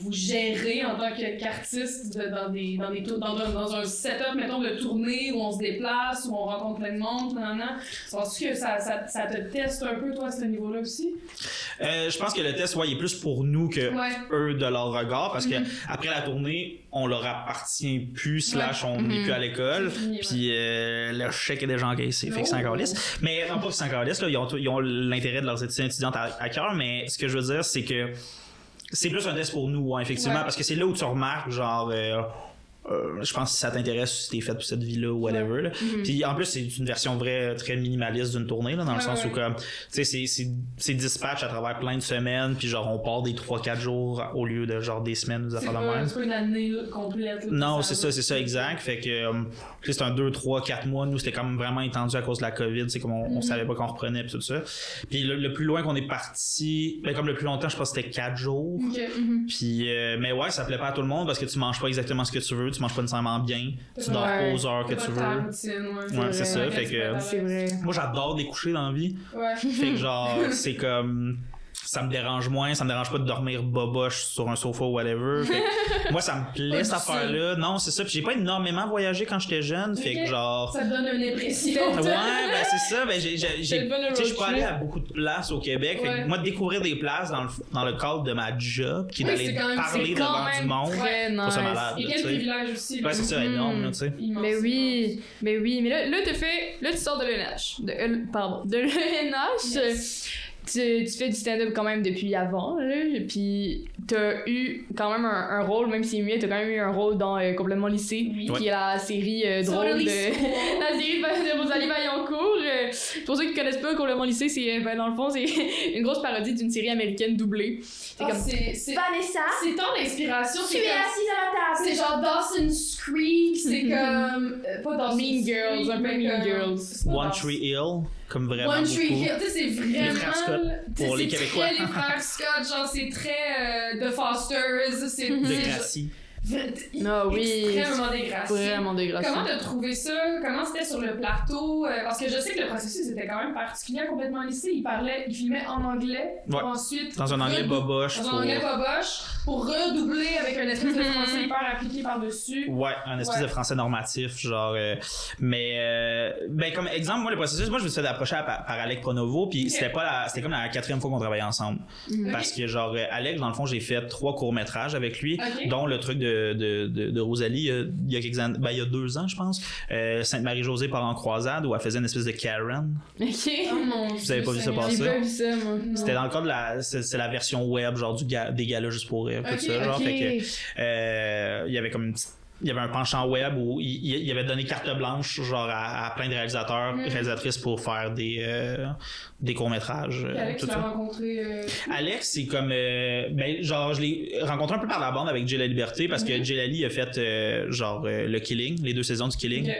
vous gérez en tant qu'artiste dans, des, dans, des, dans, un- dans un setup, mettons, de tournée où on se déplace, où on rencontre plein de monde, nanana. Penses-tu que ça, ça, ça te teste un peu, toi, à ce niveau-là aussi? Euh, je pense que le test, ouais, il est plus pour nous que Ouais. eux de leur regard parce que Mhm. après la tournée, on leur appartient plus, slash on n'est plus à l'école. Fini, ouais. Puis euh, le chèque est déjà encaissé, fait que c'est Oh. encore lisse. Mais non pas que c'est encore lisse, là, ils ont, ils ont l'intérêt de leurs étudiants étudiantes à, à cœur, mais ce que je veux dire, c'est que c'est plus un test pour nous, ouais, effectivement, Ouais. parce que c'est là où tu remarques, genre, euh, euh, je pense que si ça t'intéresse, si t'es fait pour cette vie-là ou whatever. là. Puis en plus, c'est une version vraie, très minimaliste d'une tournée, là, dans le sens où, comme, tu sais, c'est- dispatch à travers plein de semaines, puis genre, on part des 3-4 jours au lieu de genre des semaines, C'est affaires de même. c'est pas une année complète. Non, c'est ça, c'est ça, exact. Fait que euh, c'est un 2, 3, 4 mois. Nous, c'était quand même vraiment étendu à cause de la COVID. C'est comme on, on Mhm. savait pas qu'on reprenait pis tout ça. Puis le, le plus loin qu'on est parti, ben, comme le plus longtemps, je pense que c'était 4 jours. Mhm. Puis, euh, mais ouais, ça plaît pas à tout le monde parce que tu manges pas exactement ce que tu veux, tu manges pas nécessairement bien, tu dors Ouais. pas aux heures que Pas tu veux. routine, ouais. Ouais, c'est ça, fait que-. Moi, j'adore découcher dans la vie. Ouais. Fait que genre, c'est comme. Ça me dérange moins, ça me dérange pas de dormir boboche sur un sofa ou whatever. Fait que moi, ça me plaît cette affaire-là. Non, c'est ça. Puis j'ai pas énormément voyagé quand j'étais jeune. Fait que Ok. genre. Ça donne une impression. Ouais, ben c'est ça. Ben j'ai, j'ai, je suis pas allé à beaucoup de places au Québec. Fait Ouais. que moi, de découvrir des places dans le, dans le cadre de ma job, qui est Oui, d'aller parler devant du monde, très trouve ça nice. malade. Et quel privilège aussi. Ouais, c'est ça, énorme, là, tu sais. Mais oui, mais oui, mais là, là tu fais, là tu sors de l'ENH, de, euh, pardon, de l'ENH, Yes. Tu, tu fais du stand-up quand même depuis avant, là, puis t'as eu quand même un, un rôle, même si muet, t'as quand même eu un rôle dans euh, Complètement lycée, Oui. qui est la série euh, drôle Totally de... La série de Rosalie Vaillancourt. euh, pour ceux qui connaissent pas Complètement lycée, c'est, euh, ben, dans le fond, c'est une grosse parodie d'une série américaine doublée. C'est Ah, comme... c'est- c'est Vanessa, c'est tant d'inspiration. tu C'est es comme- assise à la table. c'est genre Dawson's Creek, c'est comme. euh, pas Dawson's Mean Girls, un peu Mean Girls. One Tree Hill, comme vraiment One Tree beaucoup. Hill, tu sais, c'est vraiment. frères Scott, pour les c'est Québécois. Très les frères Scott, genre, c'est très euh, The Fosters, c'est. De Gracie. Ah oui, Extrêmement dégracié. Vraiment dégracié. Comment t'as trouvé ça? Comment c'était sur le plateau? Euh, parce que je sais que le processus était quand même particulier complètement lycée. Il parlait, il filmait en anglais. Ouais. Ensuite. Dans un anglais boboche. Dans pour- un anglais boboche. Pour redoubler avec un espèce de français hyper appliqué par-dessus. Ouais, un espèce Ouais. de français normatif, genre. euh, mais, euh, ben, comme exemple, moi, le processus, moi, je me suis fait approcher par, par Alec Pronovo, puis c'était pas la, c'était comme la quatrième fois qu'on travaillait ensemble. Mhm. Parce que, genre, Alec, dans le fond, j'ai fait trois courts-métrages avec lui, dont le truc de, de, de, de Rosalie, euh, il y a quelques années, ben, il y a deux ans, je pense, euh, Sainte-Marie-Josée part en croisade, où elle faisait une espèce de Karen. Ok. Oh mon Vous avez pas vu ça passer? J'ai pas vu ça, moi. C'était dans le cadre de la, c'est, c'est la version web, genre, du ga- des galas juste pour rire, tout Ok, ça, genre, Ok. fait que, euh, il y avait comme une petite il y avait un penchant web où il, avait donné carte blanche genre à, à plein de réalisateurs, Mm. réalisatrices pour faire des, euh, des courts-métrages. euh, Puis Alex, tout ça. rencontré. euh, Alex, c'est comme. euh, ben, genre, je l'ai rencontré un peu par la bande avec Jay La Liberté parce que Jay Lally a fait, euh, genre, euh, le Killing, les deux saisons du Killing.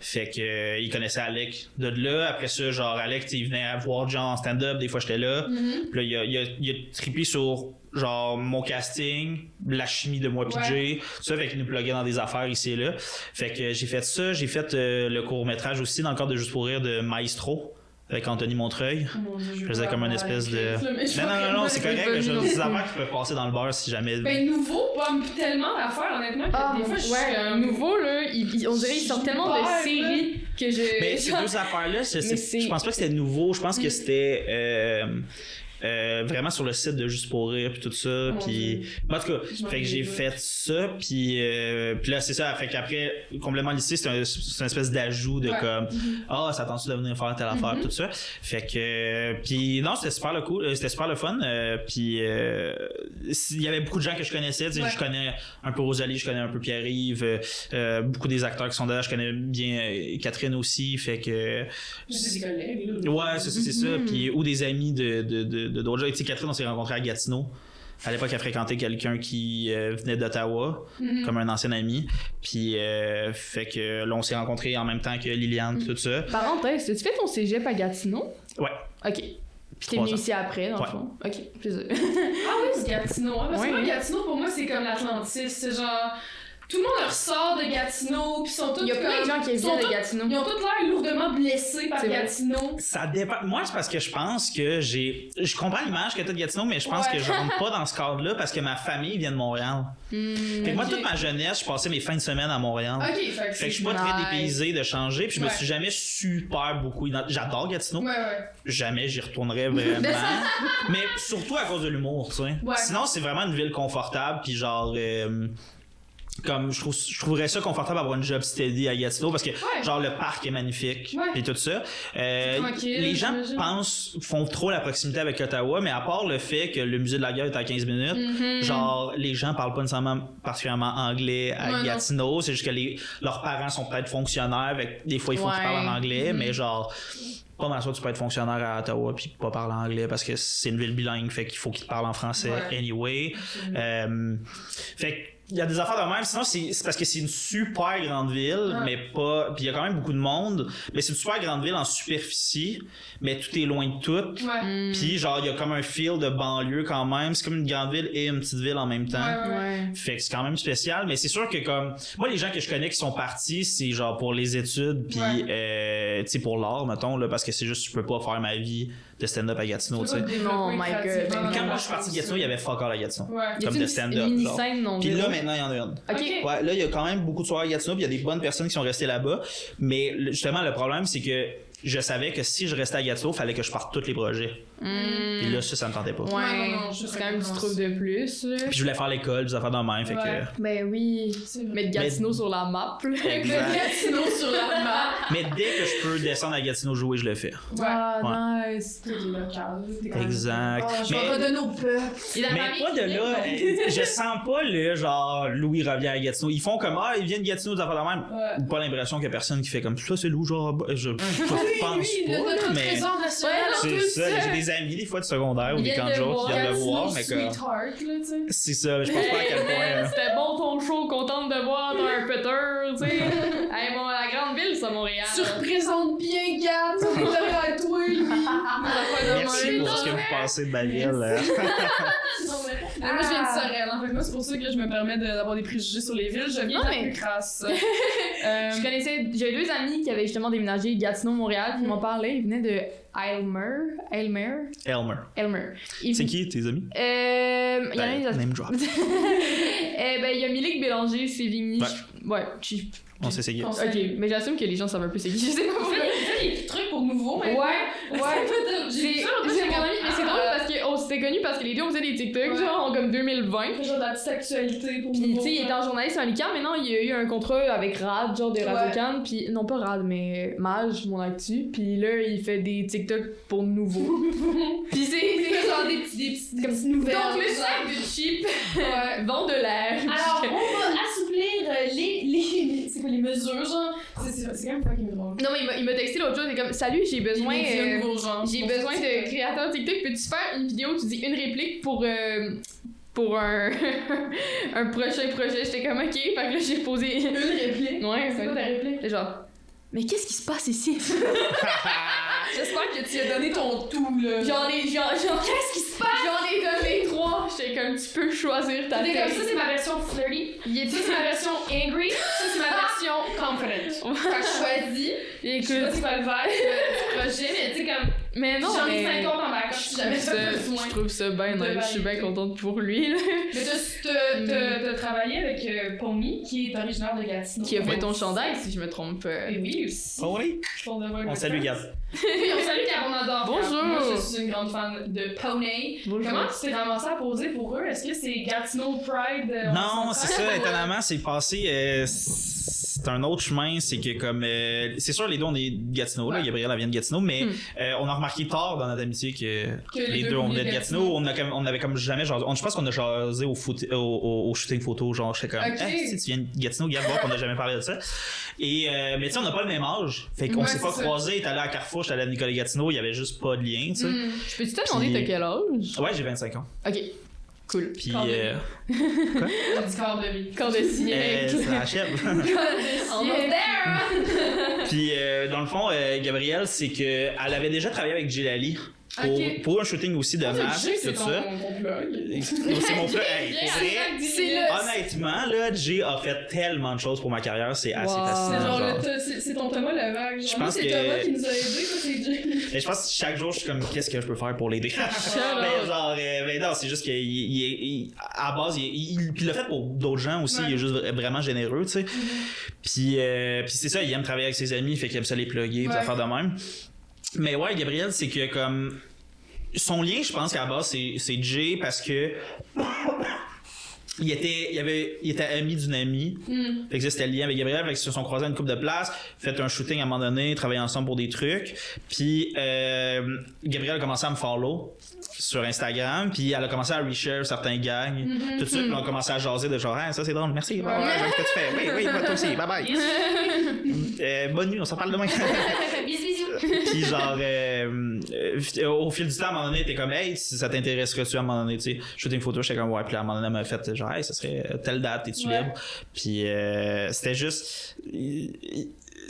Fait que euh, il connaissait Alec de là. Après ça, genre sais, il venait voir John en stand-up, des fois j'étais là. Mhm. Puis là, il a, il, a, il a trippé sur genre mon casting, la chimie de moi Ouais. Tout ça, fait qu'il nous pluguait dans des affaires ici et là. Fait que j'ai fait ça, j'ai fait euh, le court-métrage aussi dans le cadre de Juste pour rire de Maestro avec Anthony Montreuil. Je faisais comme une espèce de. Non, non, non, non, c'est correct, je des affaires qui peuvent passer dans le beurre si jamais. Ben, nouveau, pas tellement d'affaires, honnêtement, que Ah, des fois, je suis ouais, nouveau, là, il- il- on dirait qu'ils sortent tellement de séries que je. Mais ces deux affaires-là, je pense pas que c'était nouveau. Je pense Mm. que c'était euh, euh, vraiment sur le site de Juste pour rire puis tout ça. Mon Puis en tout cas, fait que j'ai fait ça. Puis euh, puis là c'est ça. Fait qu'après complètement lycée, c'est un, c'est une espèce d'ajout de Ouais. comme ah ça tente de venir faire telle affaire Mhm. tout ça. Fait que euh, puis non c'était super le cool, c'était super le fun. euh, puis il y avait beaucoup de gens que je connaissais. Ouais. Je connais un peu Rosalie, je connais un peu Pierre-Yves, beaucoup des acteurs qui sont là. Je connais bien Catherine aussi. Fait que C'est des collègues, là. Ouais, c'est ça, ça. Mhm. Puis, ou des amis de, de, de, de d'autres gens. Tu sais, Catherine, on s'est rencontrés à Gatineau. À l'époque, elle fréquentait quelqu'un qui euh, venait d'Ottawa, Mhm. comme un ancien ami. Puis, euh, fait que là, on s'est rencontrés en même temps que Liliane, Mhm. tout ça. Parenthèse, tu fait ton cégep à Gatineau? Ouais. Ok. Puis t'es venu ici après, dans Ouais. le fond. Ok, ça. Ah oui, c'est Gatineau. hein, Parce que. Gatineau, pour moi, c'est comme l'Atlantis. C'est genre. Tout le monde ressort de Gatineau, puis sont tous. Il y a plein de gens qui viennent de Gatineau. Ils ont tous l'air lourdement blessés par. Gatineau. Ça dépend. Moi, c'est parce que je pense que j'ai. Je comprends l'image que t'as de Gatineau, mais je pense Ouais. que je rentre pas dans ce cadre-là parce que ma famille vient de Montréal. Fait que moi, toute ma jeunesse, je passais mes fins de semaine à Montréal. Ok, fait que Fait que c'est. je suis pas Nice. très dépaysé de changer, puis je me suis jamais super beaucoup. J'adore Gatineau. Ouais, ouais. jamais j'y retournerais vraiment. mais surtout à cause de l'humour, tu sais. Ouais. Sinon, c'est vraiment une ville confortable, puis genre. euh, comme je, trouve, je trouverais ça confortable d'avoir une job steady à Gatineau parce que genre le parc est magnifique Ouais. et tout ça. Euh, les gens pensent font trop la proximité avec Ottawa, mais à part le fait que le musée de la guerre est à 15 minutes, Mhm. genre les gens parlent pas nécessairement particulièrement anglais à Ouais. Gatineau, c'est juste que les, leurs parents sont peut-être fonctionnaires, avec des fois il faut qu'ils parlent en anglais, Mhm. mais genre pas mal sûr tu peux être fonctionnaire à Ottawa puis pas parler anglais parce que c'est une ville bilingue fait qu'il faut qu'ils parlent en français anyway euh, fait que il y a des affaires de même sinon c'est c'est parce que c'est une super grande ville mais pas puis il y a quand même beaucoup de monde mais c'est une super grande ville en superficie mais tout est loin de tout Ouais. puis genre il y a comme un feel de banlieue quand même c'est comme une grande ville et une petite ville en même temps Ouais, ouais. Ouais. fait que c'est quand même spécial, mais c'est sûr que comme moi les gens que je connais qui sont partis, c'est genre pour les études puis Ouais. euh, tu sais pour l'art mettons là parce que c'est juste je peux pas faire ma vie de stand-up à Gatineau, tu sais. Oh my God. Quand moi je suis parti de Gatineau, il y avait fuck all à Gatineau. Ouais. Y Comme de stand-up, non Puis là maintenant il y en a une. Ok. Ouais, là il y a quand même beaucoup de soirées à Gatineau, puis il y a des bonnes personnes qui sont restées là-bas, mais justement le problème c'est que je savais que si je restais à Gatineau, fallait que je parte tous les projets. Hmm. Puis là ça ça me tentait pas. Ouais, Ouais, non, non, je c'est quand même du trouble de plus. là. Puis je voulais faire l'école, des affaires de même, fait Ouais. que Ben oui. C'est. Mettre Gatineau sur la map. Exact. Gatineau sur la map. Mais dès que je peux descendre à Gatineau jouer, je le fais. Ouais. Ah, nice. Tout est local. Exact. Oh, je Mais- vais redonner au peuple. Et la Mais pas de là, euh, je sens pas le genre Louis revient à Gatineau. Ils font comme ah, ils viennent de Gatineau, des affaires de même. Ouais. Pas l'impression qu'il y a personne qui fait comme ça, c'est Lou, genre, je, je pense oui, pas, notre mais. Ouais, c'est ça. J'ai des amis des fois de secondaire ou des camps de jour qui viennent le voir, mais Gatineau, comme. Sweetheart, là, tu sais. C'est ça, je pense pas à quel point. euh, C'était bon ton show, contente de voir, t'as un péteur, tu sais. hey, bon, la grande ville, ça, Montréal. Tu représentes bien Gat, on est derrière toi, lui. Merci pour ce que vous pensez de ma ville. Ah, Moi, je viens de Sorel, en fait. Moi, c'est pour ça que je me permets d'avoir des préjugés sur les villes. Je viens de la plus crasse. Euh, Je connaissais, j'avais deux amis qui avaient justement déménagé Gatineau-Montréal, puis ils m'en parlaient, ils venaient de Aylmer. Aylmer? Elmer. Elmer. Ils- C'est qui tes amis? Euh, il y en a Ben, des autres. Name drop. eh ben, il y a Milik Bélanger, Sévigny. Ouais. Ouais, tu- On sait c'est qui. Ok, mais j'assume que les gens savent un peu c'est qui. Je sais pas On pourquoi. fait des trucs pour nouveau, Ouais, mais. ouais. J'ai C'est c'est mon ami, mais c'est ah, drôle parce qu'on s'était connus parce que les deux on faisait des TikTok, Ouais. genre en comme 2020. Genre de la petite actualité pour Puis, tu sais, il était en journaliste à l'ICAM, maintenant il a eu un contrat avec Rad, genre de Ouais. Radio Can, puis non pas Rad, mais Mage, mon actu, puis là il fait des TikTok pour nouveau. puis c'est c'est genre des petits, des petits, des petites nouvelles. Donc le sac de cheap vend de l'air. Alors, on va assouplir euh, les quoi les mesures, genre. C'est- quand même fucking drôle. Non, mais il m'a- il m'a texté l'autre jour, il est comme Salut, j'ai besoin. Euh. J'ai besoin de créateurs TikTok. Peux-tu faire une vidéo où tu dis une réplique pour, euh, pour un, un prochain projet? J'étais comme OK. Fait que là, j'ai posé. Une réplique? Ouais, C'est quoi ta réplique? genre. Mais qu'est-ce qui se passe ici? J'espère que tu as donné ton tout, là. J'en ai, j'en, j'en, qu'est-ce qui se passe? J'en ai donné trois. J'étais comme, tu peux choisir ta T'es comme tête. ça, c'est ma version flirty. Il est Ça, c'est ma version angry. Ça, c'est ma version confident. Fait que je choisis. Je sais pas c'est quoi le euh, du projet, mais tu sais, comme. mais non, J'en ai mais 50 dans ma coche, je jamais fait je trouve ça bien de. Je suis bien contente pour lui, là. Mais t'as- t'as t'as- t'as travaillé avec euh, qui est originaire de Gatineau. Qui a fait ton chandail, si je me trompe pas. Et oui, aussi. Oh oui. Devoir On salue. Gab. Oui, on salue adore. Bonjour. Moi, je suis une grande fan de Pony. Bonjour. Comment tu t'es ramassé à poser pour eux? Est-ce que c'est Gatineau Pride? euh, Non, on c'est ça, étonnamment, c'est passé. euh, c'est un autre chemin, c'est que comme. euh, c'est sûr, les deux, on est de Gatineau, là. Ouais. Gabriel, elle vient de Gatineau, mais Hmm. euh, on a remarqué tard dans notre amitié que, Que les, deux, on venait de Gatineau. On, a comme, on avait comme jamais. On, je pense qu'on a jasé au, foot, au, au, au shooting photo, genre, j'étais comme. Ok. Hey, si tu viens de Gatineau, Gab, voir qu'on a jamais parlé de ça. Et, euh, mais tu sais, on n'a pas le même âge. Fait qu'on Ouais, s'est pas c'est ça. croisés. T'es allé à Carrefour, j'étais allé à Nicolas Gatineau, il y avait juste pas de lien, tu sais. Hmm. Je peux-tu te demander t'as quel âge? Ouais, j'ai 25 ans. Ok, cool. Puis. Corps de Euh, Du corps de vie. Corps de euh, siècle. ça achève. Almost there! Puis euh, dans le fond, euh, Gabrielle, c'est que elle avait déjà travaillé avec Gilali pour, un shooting aussi de match, tout ton, ça. plug. C'est mon frère. Hey, le- honnêtement, là, Jay a fait tellement de choses pour ma carrière, c'est assez Wow. C'est fascinant. c'est- ton Thomas Levac. Je pense c'est que- Thomas qui nous a aidés, c'est Jay. Mais je pense que chaque jour, je suis comme, qu'est-ce que je peux faire pour l'aider? mais genre, euh, mais non, c'est juste qu'il il, il- à base, il, il, puis il l'a fait pour d'autres gens aussi, Ouais. il est juste vra- vraiment généreux, tu sais. Puis, euh, puis c'est ça, il aime travailler avec ses amis, fait qu'il aime ça les plugger, puis Ouais. affaires de même. Mais ouais, Gabriel, c'est que comme. Son lien, je pense qu'à la base, c'est, Jay parce que. Il était, il, avait, il était ami d'une amie. Hmm. Fait que c'était le lien avec Gabriel. Fait qu'ils se sont croisés à une couple de places, fait un shooting à un moment donné, travaillé ensemble pour des trucs. Puis euh, Gabriel a commencé à me follow sur Instagram, puis elle a commencé à reshare certains gangs, Mm-hmm. tout ça, puis on a commencé à jaser de genre, ah, ça c'est drôle, merci, ouais, ouais, j'aime ce que tu fais, oui, oui, toi aussi, bye bye. Euh, bonne nuit, on s'en parle demain. Bisous, bisous. puis genre, euh, euh, au fil du temps, à un moment donné, t'es comme, hey, si ça t'intéresserait-tu à un moment donné, tu sais, shooting photo, j'étais comme, ouais, puis à un moment donné, elle m'a fait, genre, hey, ça serait telle date, es-tu Ouais. libre? Puis euh, c'était juste.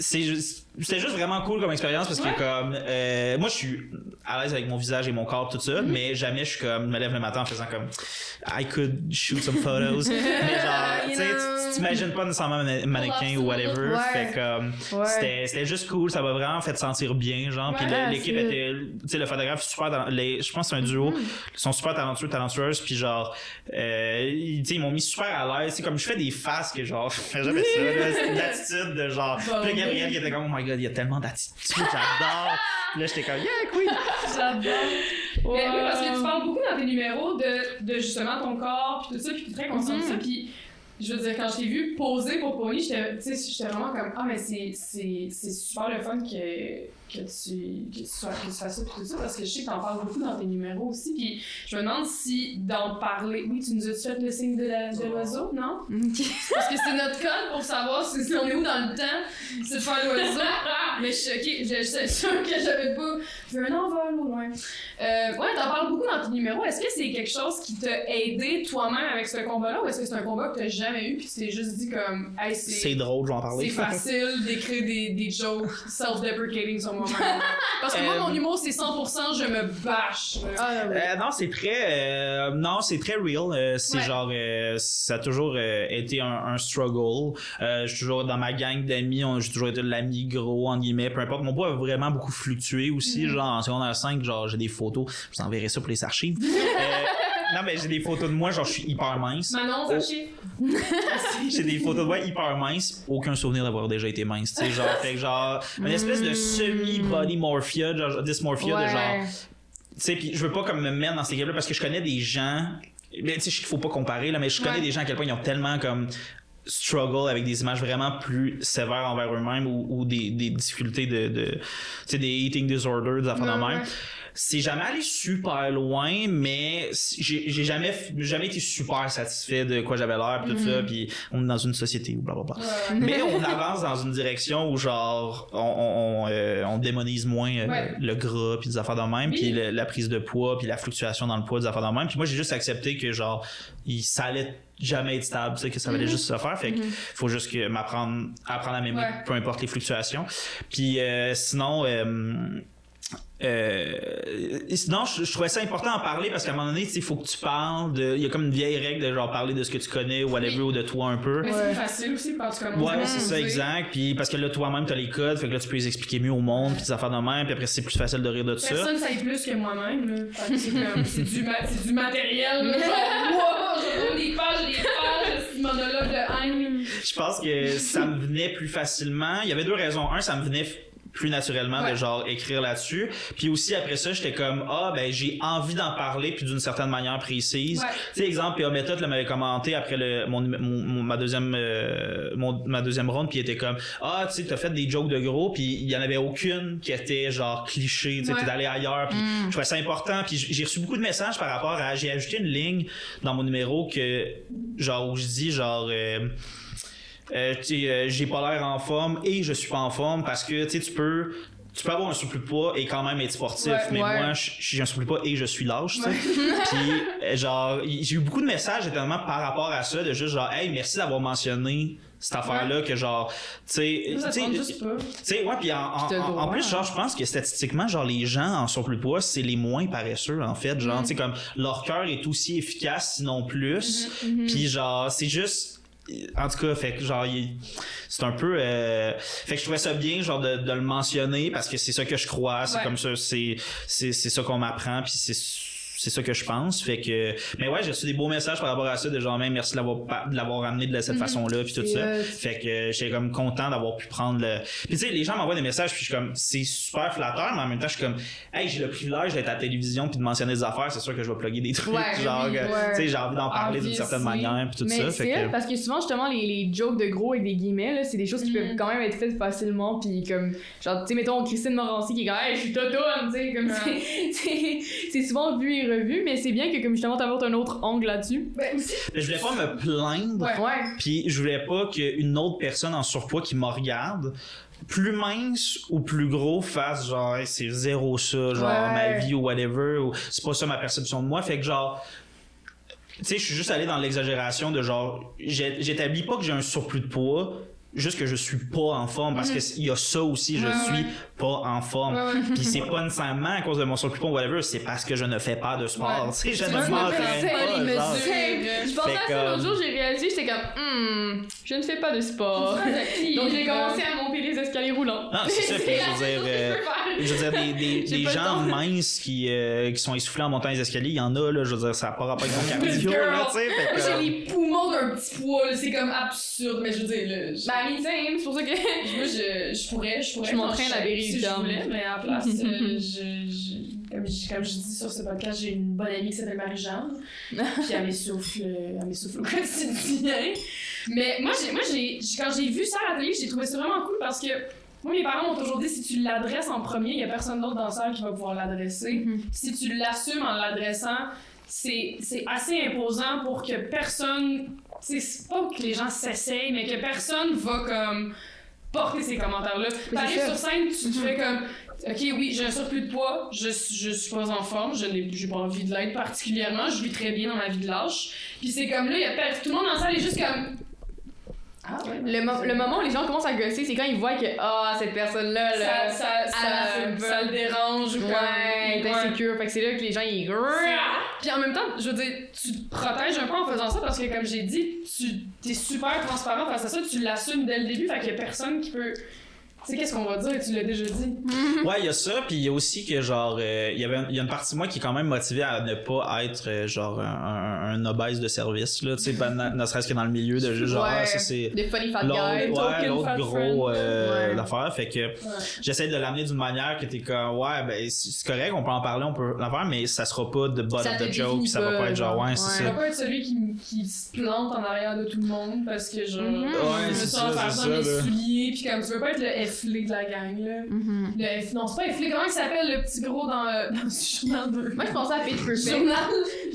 C'est juste. C'était juste vraiment cool comme expérience parce Ouais. que comme euh, moi je suis à l'aise avec mon visage et mon corps tout Mm-hmm. ça mais jamais je suis comme me lève le matin en faisant comme I could shoot some photos mais genre tu sais t'imagines pas nécessairement mannequin ou whatever. Ouais. fait comme Ouais. c'était c'était juste cool. Ça m'a vraiment fait sentir bien genre. Puis l'équipe c'est- était tu sais le photographe super talent- les, je pense que c'est un duo. Mm-hmm. ils sont super talentueux talentueuses. Puis genre euh, ils, m'ont mis super à l'aise. C'est comme je fais des faces que genre je fais jamais ça là, c'est une attitude de genre. Bon. puis Gabriel qui était comme oh my god il y a tellement d'attitude j'adore. Puis là j'étais comme yeah queen. J'adore. Mais oui, parce que tu parles beaucoup dans tes numéros de, de justement ton corps, puis tout ça, puis tu es très conscient de ça, puis je veux dire, quand je t'ai vu poser pour Pony, j'étais vraiment comme, ah, mais c'est super le fun que, que, tu, que, tu sois, que tu fasses ça, puis tout ça, parce que je sais que t'en parles beaucoup dans tes numéros aussi, puis je me demande si d'en parler, oui, tu nous as fait le signe de la- de l'oiseau, non? Parce que c'est notre code pour savoir si, si on est où dans le temps, c'est de faire l'oiseau. Mais je suis choquée, je suis sûre que j'avais pas vu un envol au loin. Euh, ouais, t'en parles beaucoup dans tes numéros. Est-ce que c'est quelque chose qui t'a aidé toi-même avec ce combat-là ou est-ce que c'est un combat que t'as jamais eu puis tu t'es juste dit comme, hey, c'est c'est. drôle je vais en parler C'est facile d'écrire des, des jokes self-deprecating sur Parce que moi, Euh, mon humour, c'est 100% je me bâche. Ah, ouais. Euh, non, c'est très, euh, non, c'est très real. Euh, c'est Ouais. genre, euh, ça a toujours euh, été un, un struggle. Euh, je suis toujours dans ma gang d'amis, j'ai toujours été l'ami gros en guillemets, peu importe. Mon poids a vraiment beaucoup fluctué aussi. Genre en secondaire 5, genre j'ai des photos. Je vous enverrai ça pour les archives. Non, mais j'ai des photos de moi, genre je suis hyper mince. Manon, Oh. sachez. J'ai des photos de moi hyper mince, aucun souvenir d'avoir déjà été mince. Tu sais, genre, fait que genre, une espèce de semi-body morphia, genre, dysmorphia de genre, tu sais, puis je veux pas comme me mettre dans ces games-là parce que je connais des gens. Mais tu sais, qu'il faut pas comparer là, mais je connais Ouais. des gens à quel point ils ont tellement comme struggle avec des images vraiment plus sévères envers eux-mêmes ou, ou des, des difficultés de, de tu sais des eating disorders des affaires de même ouais. C'est jamais allé super loin, mais j'ai jamais, jamais été super satisfait de quoi j'avais l'air, tout ça, puis on est dans une société ou blablabla. Ouais. Mais on avance dans une direction où genre on, on, euh, on démonise moins euh, Ouais. le gras puis des affaires de même, Oui. puis la prise de poids puis la fluctuation dans le poids des affaires de même. Puis moi j'ai juste accepté que genre il ça allait jamais être stable, tu sais que ça allait juste se faire. Fait que faut juste que m'apprendre apprendre à m'aimer Ouais. peu importe les fluctuations. Puis euh, sinon euh, sinon, je, je trouvais ça important d'en parler parce qu'à un moment donné, il faut que tu parles de. Il y a comme une vieille règle de genre parler de ce que tu connais ou whatever Oui. ou de toi un peu. Mais c'est plus facile aussi quand tu commences Ouais, c'est ça, exact. Puis parce que là, toi-même, t'as les codes, fait que là, tu peux les expliquer mieux au monde, puis des affaires de même, puis après, c'est plus facile de rire de ça. Personne sait plus que moi-même, que c'est comme, c'est du, ma- c'est du matériel, là. Wow, je roule des pages, des pages, ce monologue de haine. Je pense que ça me venait plus facilement. Il y avait deux raisons. Un, ça me venait plus naturellement de Ouais. genre écrire là-dessus. Puis aussi après ça, j'étais comme ah ben j'ai envie d'en parler puis d'une certaine manière précise. Ouais. Tu sais exemple P.A. Méthode m'avait commenté après le mon, mon- mon- ma deuxième euh, mon- ma deuxième ronde puis il était comme ah tu sais t'as fait des jokes de gros puis il y en avait aucune qui était genre cliché tu sais Ouais. t'es allé ailleurs puis je trouvais ça important puis j'ai reçu beaucoup de messages par rapport à j'ai ajouté une ligne dans mon numéro que genre où je dis genre euh, euh, euh, j'ai pas l'air en forme et je suis pas en forme parce que tu sais tu peux tu peux avoir un surplus de poids et quand même être sportif Ouais, mais ouais. moi je- j'ai un surplus de poids et je suis lâche tu sais puis euh, genre j'ai eu beaucoup de messages étonnamment par rapport à ça de juste genre hey merci d'avoir mentionné cette affaire là que genre tu sais Ça tu sais ouais, puis en, en, en- plus, hein. genre, je pense que statistiquement, genre, les gens en surplus de poids, c'est les moins paresseux, en fait. Genre, tu sais, comme, leur cœur est aussi efficace, sinon plus. Puis, genre, c'est juste, en tout cas, fait que, genre, c'est un peu, euh, fait que je trouvais ça bien, genre, de, de le mentionner, parce que c'est ça que je crois, c'est Ouais. comme ça, c'est, c'est, c'est ça qu'on m'apprend, puis c'est, c'est ça que je pense. Fait que, mais ouais, j'ai reçu des beaux messages par rapport à ça, de genre, même merci de l'avoir, de l'avoir amené de cette façon-là, puis tout ça. euh, Fait que euh, j'étais comme content d'avoir pu prendre le. Puis tu sais, les gens m'envoient des messages, puis je suis comme, c'est super flatteur, mais en même temps, je suis comme, hey, j'ai le privilège d'être à la télévision puis de mentionner des affaires, c'est sûr que je vais plugger des trucs, Ouais, genre, oui, ouais. tu sais, j'ai envie d'en parler d'une certaine manière, puis tout mais ça. c'est Fait que. parce que souvent justement les, les jokes de gros avec des guillemets là, c'est des choses qui Mhm. peuvent quand même être faites facilement puis comme genre tu sais mettons Christine Morancy qui est comme hey je suis totone tu sais comme Ouais. c'est- c'est c'est souvent vu revu mais c'est bien que comme justement t'apportes un autre angle là-dessus Ben aussi. Je voulais pas me plaindre, Ouais. puis je voulais pas qu'une autre personne en surpoids qui me regarde plus mince ou plus gros fasse genre Hey, c'est zéro ça genre Ouais. ma vie ou whatever ou c'est pas ça ma perception de moi fait que genre tu sais je suis juste allé dans l'exagération de genre j'établis pas que j'ai un surplus de poids juste que je suis pas en forme parce que il y a ça aussi je Ouais, suis ouais. pas en forme Ouais, ouais. puis c'est pas nécessairement à cause de mon ou whatever c'est parce que je ne fais pas de sport Ouais. tu sais je ne m'entraîne pas pas les genre. mesures. je pensais à ça l'autre jour j'ai réalisé j'étais comme hmm je ne fais pas de sport donc j'ai commencé à monter les escaliers roulants Non, c'est ça, puis je veux dire, euh, je veux dire, des, des, des gens minces qui, euh, qui sont essoufflés en montant les escaliers, il y en a, là, je veux dire, ça n'a pas rapport avec mon cardio, là, tu sais, Moi, j'ai les poumons d'un petit poids, là, c'est comme absurde, mais je veux dire, là, je- bah same, c'est pour ça que moi, je, je pourrais, je pourrais. Je m'entraîne à Berry si je voulais, mais à la place, euh, je, je- comme, je, comme je dis sur ce podcast, j'ai une bonne amie qui s'appelle Marie-Jeanne, puis elle m'essouffle, euh, elle m'essouffle au quotidien. Mais moi, j'ai, moi j'ai, j'ai- quand j'ai vu ça à la télé, j'ai trouvé ça vraiment cool parce que moi, mes parents m'ont toujours dit si tu l'adresses en premier, il y a personne d'autre dans la salle qui va pouvoir l'adresser. Mhm. Si tu l'assumes en l'adressant, c'est, assez imposant pour que personne. C'est pas que les gens s'essayent, mais que personne va comme porter ces commentaires-là. T'arrives sur scène, tu te fais comme. Ok, oui, j'ai un surplus de poids, je, je suis pas en forme, je n'ai pas envie de l'être particulièrement, je vis très bien dans ma vie de lâche. Puis c'est comme là, y a tout le monde dans la salle est juste comme. Ah ouais. le, mo- le moment où les gens commencent à gosser c'est quand ils voient que ah cette personne là ça, ça, ça, le dérange ou ouais est. Ouais. insécure fait que c'est là que les gens ils Puis en même temps, je veux dire, tu te protèges un peu en faisant ça parce que, comme j'ai dit, tu es super transparent face à ça, tu l'assumes dès le début, fait qu'il y a personne qui peut. Tu sais, qu'est-ce qu'on va dire, tu l'as déjà dit. ouais, il y a ça, puis il y a aussi que, genre, euh, il y avait, il y a une partie de moi qui est quand même motivée à ne pas être, euh, genre, un, un, un obèse de service, là, tu sais, ben, ne serait-ce que dans le milieu de juste, genre, Ouais. ah, ça c'est... des funny fat L'autre, guys ouais, l'autre gros euh, Ouais. l'affaire. Fait que j'essaie de l'amener d'une manière que t'es comme, ouais, ben, c'est correct, on peut en parler, on peut l'en faire, mais ça sera pas de Ça of the joke, ça va pas, être genre, ouais, ouais. c'est Tu ça. vas pas être celui qui, qui se plante en arrière de tout le monde parce que genre. Mhm. je Ouais, me sens ça, faire ça, mes souliers, puis comme tu veux pas être le efflé de la gang, là. Mhm. Le F... Non, c'est pas efflé, comment il s'appelle le petit gros dans, euh, dans ce journal 2 Moi, je pensais à Pitch Perfect. Journal.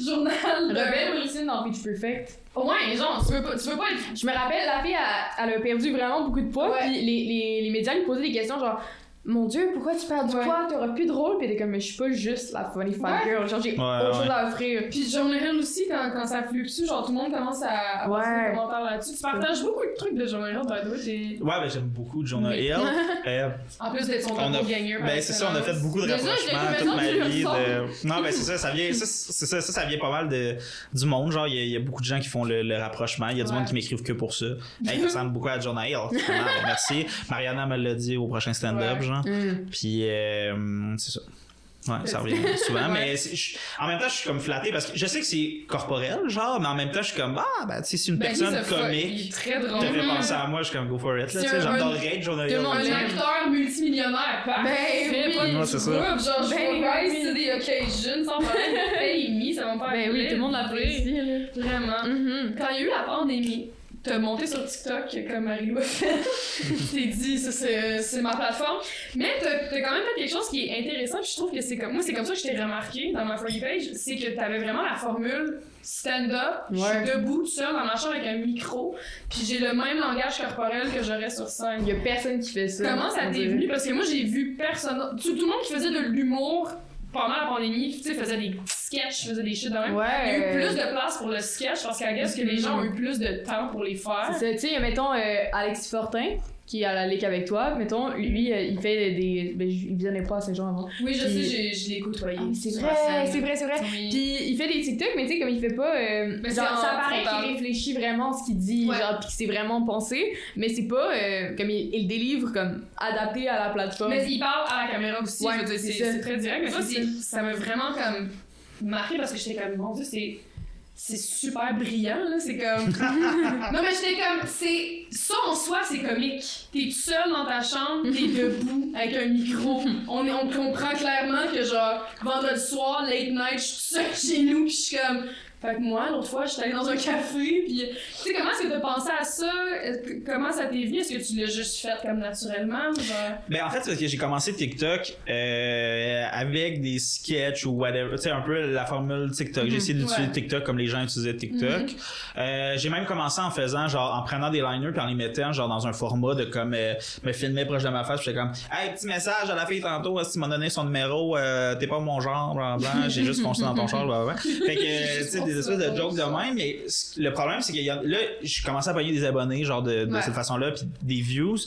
Journal. Rebelle Wilson dans Pitch Perfect. Ouais, genre, tu veux pas, tu veux pas être. Je me rappelle, la fille, elle, elle a perdu vraiment beaucoup de poids. Puis les, les, les médias lui posaient des questions genre Mon Dieu, pourquoi tu perds du Ouais. poids T'auras plus de rôle? Puis elle comme Mais je suis pas juste la funny fat Ouais. girl. Genre, j'ai Ouais, autre ouais. chose à offrir. Puis Jonah Hill aussi, quand, quand ça fluctue, genre tout le monde commence à, à passer des commentaires là-dessus. Tu partages beaucoup de trucs de Jonah Hill, by the way. Ouais, ben j'aime beaucoup Jonah Oui. Hill. Euh, En plus d'être son doppelganger. par Ben c'est ça, on a fait beaucoup de rapprochements toute ma vie. De... Non, ben c'est ça, ça vient, ça, c'est ça, ça, ça vient pas mal de, du monde. Genre, il y, a- il y a beaucoup de gens qui font le, le rapprochement. Il y a du monde qui m'écrivent que pour ça. Hey, ça ressemble beaucoup à Jonah Hill. Merci. Mariana me l'a dit au prochain stand-up, Ouais. Genre. Mm. Puis, euh, c'est ça. Ouais, ça revient souvent, Ouais. mais je- en même temps, je suis comme flatté parce que je sais que c'est corporel, genre, mais en même temps, je suis comme, ah, ben, tu sais, si une Ben, personne comique est très te drôle. fait penser à moi, je suis comme, go for it, là, tu sais, un- j'adorerais être Un acteur multimillionnaire, parfait. Ben pas oui. de Ouais, c'est ça. Genre, je Ben vois oui. c'est des occasions sans problème. Me, ça va me faire Ben oui, tout le monde là. Vraiment. Mhm. Quand il y a eu la pandémie, t'as monté sur TikTok comme Marie-Lou a fait. t'es dit, ça c'est c'est ma plateforme. Mais t'as t'as quand même fait quelque chose qui est intéressant, puis je trouve que c'est comme moi, c'est comme ça que je t'ai remarqué dans ma For You page, c'est que t'avais vraiment la formule stand-up, je suis debout, tout seul, dans ma chambre avec un micro, puis j'ai le même langage corporel que j'aurais sur scène. Il y a personne qui fait ça. Comment ça t'est venu? Parce que moi, j'ai vu personne. Tout, tout le monde qui faisait de l'humour pendant la pandémie, tu sais, faisait des petits sketchs, faisait des shit de même. Il y a eu Ouais. plus de place pour le sketch parce qu'à guess que les gens ont eu plus de temps pour les faire. C'est ça, tu sais, mettons euh, Alexis Fortin, qui est à la Ligue avec toi, mettons, lui, euh, il fait des. Ben, il venait pas à Saint-Jean avant. Oui, je Puis- sais, j'ai- je l'ai côtoyé. Ah, C'est vrai, c'est vrai, c'est vrai. Oui. Puis il fait des TikTok, mais tu sais, comme il fait pas. euh, Mais genre, ça paraît qu'il réfléchit vraiment ce qu'il dit, Ouais. genre, pis que c'est vraiment pensé, mais c'est pas. euh, comme il, il le délivre comme adapté à la plateforme. Mais il parle à la caméra aussi, Ouais, je veux dire, c'est très direct. Mais ça m'a vraiment comme marqué parce que j'étais comme, mon dieu, c'est. C'est super brillant, là. C'est comme. non, mais j'étais comme. C'est. Ça en soi, c'est comique. T'es tout seul dans ta chambre, t'es debout avec un micro. On, on comprend clairement que, genre, vendredi soir, late night, je suis seule chez nous, pis je suis comme. Fait que moi, l'autre fois, j'étais allée dans un café, puis tu sais, comment est-ce que t'as pensé à ça? Que- Comment ça t'est venu? Est-ce que tu l'as juste fait comme naturellement? Genre... Ben en fait, c'est parce que j'ai commencé TikTok euh, avec des sketchs ou whatever, tu sais un peu la formule TikTok. J'ai essayé d'utiliser Ouais. TikTok comme les gens utilisaient TikTok. Euh, j'ai même commencé en faisant genre en prenant des liners puis en les mettant genre dans un format de comme euh, me filmer proche de ma face, puis j'étais comme "Hey, petit message à la fille tantôt, si tu m'as donné son numéro, euh, t'es pas mon genre, blablabla, j'ai juste foncé dans ton char, blablabla." Fait que euh, des espèces de jokes de même, mais le problème c'est que y a- là, j'ai commencé à payer des abonnés genre de, de Ouais. cette façon-là puis des views.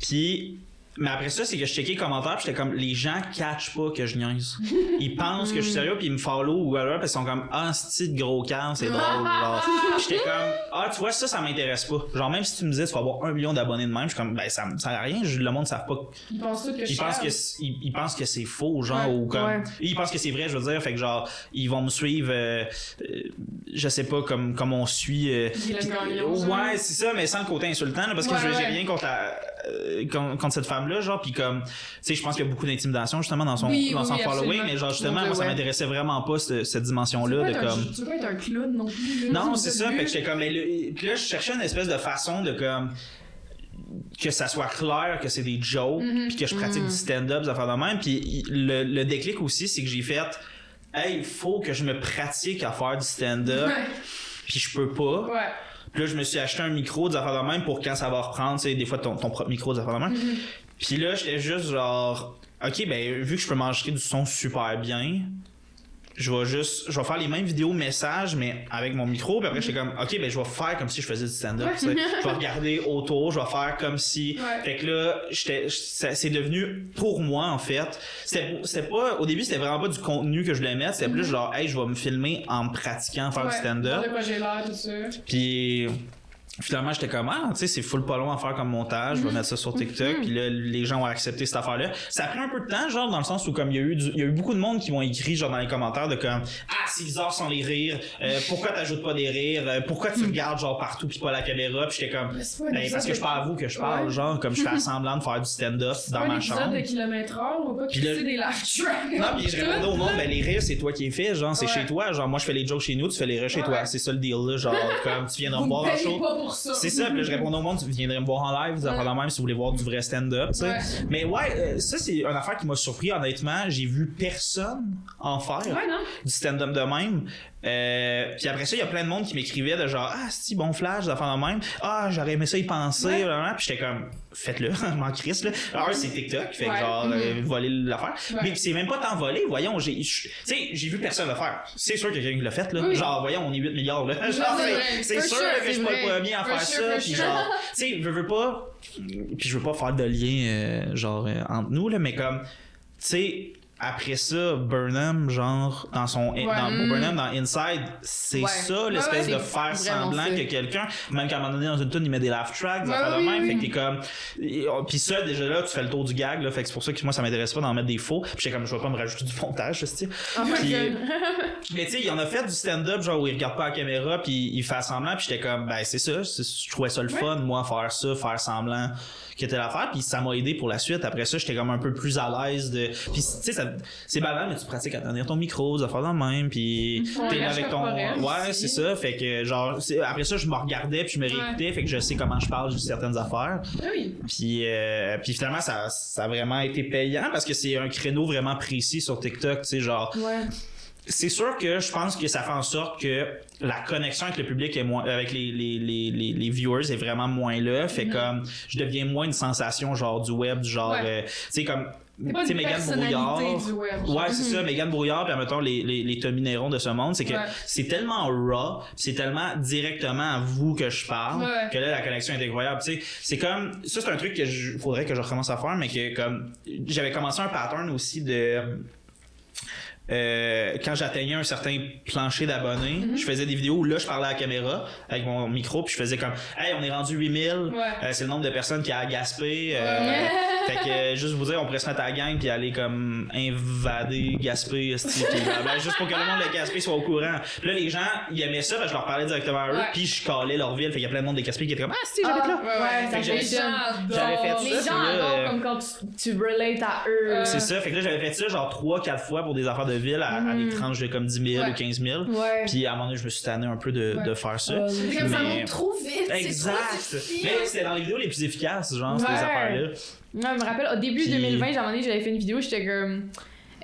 Puis mais après ça, c'est que je checkais les commentaires, puis j'étais comme, les gens catchent pas que je niaise. Ils pensent que je suis sérieux, puis ils me follow ou whatever, puis ils sont comme, ah, c'est de gros calme, c'est drôle. genre. J'étais comme, ah, tu vois, ça, ça m'intéresse pas. Genre, même si tu me disais, tu vas avoir un million d'abonnés de même, je suis comme, ben, ça me sert à rien, je- le monde ne savent pas. Ils pensent que je Ils pensent suis que, c'est- ils, ils pensent que c'est faux, genre, Ouais. ou comme, Ouais. ils pensent que c'est vrai, je veux dire, fait que genre, ils vont me suivre, euh, euh, je sais pas, comme, comme on suit, euh, ouais, c'est ça, mais sans le côté insultant, là, parce que Ouais, je- j'ai rien contre, la- contre, contre cette femme-là, genre, puis comme, tu sais, je pense qu'il y a beaucoup d'intimidation, justement, dans son, Oui, dans oui, son oui, following, mais genre, justement, moi, ça ouais. m'intéressait vraiment pas, cette, cette dimension-là, de être un- comme. Tu veux pas être un clown non plus. Non, c'est ça, fait que j'étais comme, mais le- puis là, je cherchais une espèce de façon de comme, que ça soit clair que c'est des jokes, Mhm. puis que je pratique du stand-up, des affaires de même, puis le, le déclic aussi, c'est que j'ai fait, hey, il faut que je me pratique à faire du stand-up, puis je peux pas. Ouais. Puis là, je me suis acheté un micro des affaires de même pour quand ça va reprendre, tu sais, des fois ton, ton propre micro des affaires de même. Mhm. Puis là, j'étais juste genre, ok, ben, vu que je peux m'enregistrer du son super bien, je vais juste, je vais faire les mêmes vidéos messages, mais avec mon micro. Puis après, j'étais comme, ok, ben, je vais faire comme si je faisais du stand-up. tu sais. Je vais regarder autour, je vais faire comme si. Ouais. Fait que là, j'étais, c'est devenu pour moi, en fait. C'était, pas, au début, c'était vraiment pas du contenu que je voulais mettre. C'était plus genre, hey, je vais me filmer en pratiquant faire Ouais. du stand-up. De quoi j'ai l'air, tout ça. Puis finalement, j'étais comme, ah, tu sais, c'est full pas long à faire comme montage, je vais mettre ça sur TikTok, puis là, les gens ont accepté cette affaire-là. Ça a pris un peu de temps, genre, dans le sens où, comme, il y a eu, du- il y a eu beaucoup de monde qui m'ont écrit, genre, dans les commentaires, de comme, ah, c'est bizarre sans les rires, euh, pourquoi t'ajoutes pas des rires, Euh, pourquoi tu regardes genre partout puis pas la caméra, puis j'étais comme, un ben, parce que de- je parle à vous que je parle, Ouais. genre, comme je fais semblant de faire du stand-up dans un ma chambre. de kilomètre heure, va pas Puis là- des tracks. Non, puis je répondais au monde, ben les rires, c'est toi qui les fais, genre, c'est Ouais. chez toi, genre, moi je fais les jokes chez nous, tu fais les rires chez Ouais. toi, c'est ça le deal, là, genre, comme tu viendras me Vous voir me en payez show. Pas pour ça. C'est ça, puis là, je répondais au monde, tu viendrais me voir en live, vous Ouais. la même si vous voulez voir du vrai stand-up, tu sais. Ouais. Mais ouais, euh, ça c'est une affaire qui m'a surpris, honnêtement. J'ai vu personne en faire Ouais, non? du stand-up de même. Euh, puis après ça, il y a plein de monde qui m'écrivait de genre ah c'est bon flash d'affaires de même ah j'aurais aimé ça y penser puis j'étais comme faites-le m'en crisse là. Alors c'est TikTok fait que Ouais. genre euh, voler l'affaire. Ouais. mais c'est même pas tant volé voyons j'ai tu sais j'ai vu personne le faire. C'est sûr a quelqu'un l'a fait là. Oui. genre voyons on est 8 milliards là. Genre c'est sûr sure, que je suis pas le premier à faire sure, ça sure. genre tu sais je veux pas puis je veux pas faire de lien euh, genre euh, entre nous là mais comme tu sais après ça Burnham genre dans son dans. Burnham dans Inside c'est Ouais. ça l'espèce Ouais, de faire semblant ça. que quelqu'un même qu'à un moment donné dans une tune il met des laugh tracks des affaires de même oui. fait que t'es comme et, oh, puis ça déjà là tu fais le tour du gag là fait que c'est pour ça que moi ça m'intéresse pas d'en mettre des faux puis j'étais comme je vais pas me rajouter du montage tu sais Oh mais tu sais, il en a fait du stand-up, genre où il regarde pas la caméra, puis il fait semblant, puis j'étais comme, ben c'est ça, je trouvais ça le fun, moi, faire ça, faire semblant était l'affaire, puis ça m'a aidé pour la suite. Après ça, j'étais comme un peu plus à l'aise de, puis tu sais, ça- c'est banal, mais tu pratiques à tenir ton micro, à faire dans le même, puis t'es là avec ton, ouais, c'est ça, fait que genre, après ça, je me regardais, puis je me Ouais. réécoutais, fait que je sais comment je parle de certaines affaires. Ah oui. Puis, euh, puis finalement, ça, ça a vraiment été payant parce que c'est un créneau vraiment précis sur TikTok, tu sais, genre, Ouais. C'est sûr que je pense que ça fait en sorte que la connexion avec le public est moins avec les, les, les, les, viewers est vraiment moins là fait comme je deviens moins une sensation genre du web du genre Ouais. euh, tu sais comme Mégane personnalité Brouillard du web. Ouais, c'est ça, Mégane Brouillard, puis mettons les, les, les Tommy Néron de ce monde, c'est que Ouais. c'est tellement raw, c'est tellement directement à vous que je parle, Ouais. que là, la connexion est incroyable. Tu sais, c'est comme, ça, c'est un truc que je, faudrait que je recommence à faire, mais que comme, j'avais commencé un pattern aussi de, euh, quand j'atteignais un certain plancher d'abonnés, Mm-hmm. je faisais des vidéos où là, je parlais à la caméra avec mon micro, puis je faisais comme, hey, on est rendu 8000, Ouais. euh, c'est le nombre de personnes qui a gaspé. euh, Ouais. Fait que, euh, juste vous dire, on pourrait se mettre à la gang puis aller comme invader Gaspé, esti, puis, euh, ben, juste pour que le monde de Gaspé soit au courant. Puis là, les gens, ils aimaient ça, je leur parlais directement à eux, puis je calais leur ville. Fait qu'il y a plein de monde de Gaspé qui était comme, ah, si, j'habite là. Ouais, ça j'avais- fait ça. Les gens adorent euh, comme quand tu, tu relates à eux. Euh, C'est ça. Fait que là, j'avais fait ça genre 3-4 fois pour des affaires de ville à, à des tranches de comme 10 000 Ouais. ou 15 000. Ouais. Puis à un moment donné, je me suis tanné un peu de, Ouais. de faire ça. Euh, C'est ça Mais- monte trop vite. c'est trop Exact. difficile. Mais c'était dans les vidéos les plus efficaces, genre, ces affaires-là. Non, je me rappelle, au début Puis- 2020, j'ai un moment donné, j'avais fait une vidéo, j'étais comme.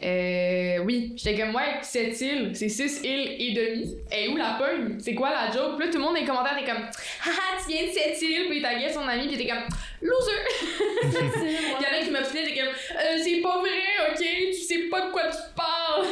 Euh, oui, j'étais comme, ouais, cette île, c'est 6 îles et demi. Et où la pogne? C'est quoi la joke? Puis là, tout le monde dans les commentaires était comme, haha, tu viens de cette île, puis taguait son ami, puis était comme, loser! Il y en a qui m'obstinaient, j'étais comme, euh, c'est pas vrai, ok? Tu sais pas de quoi tu parles!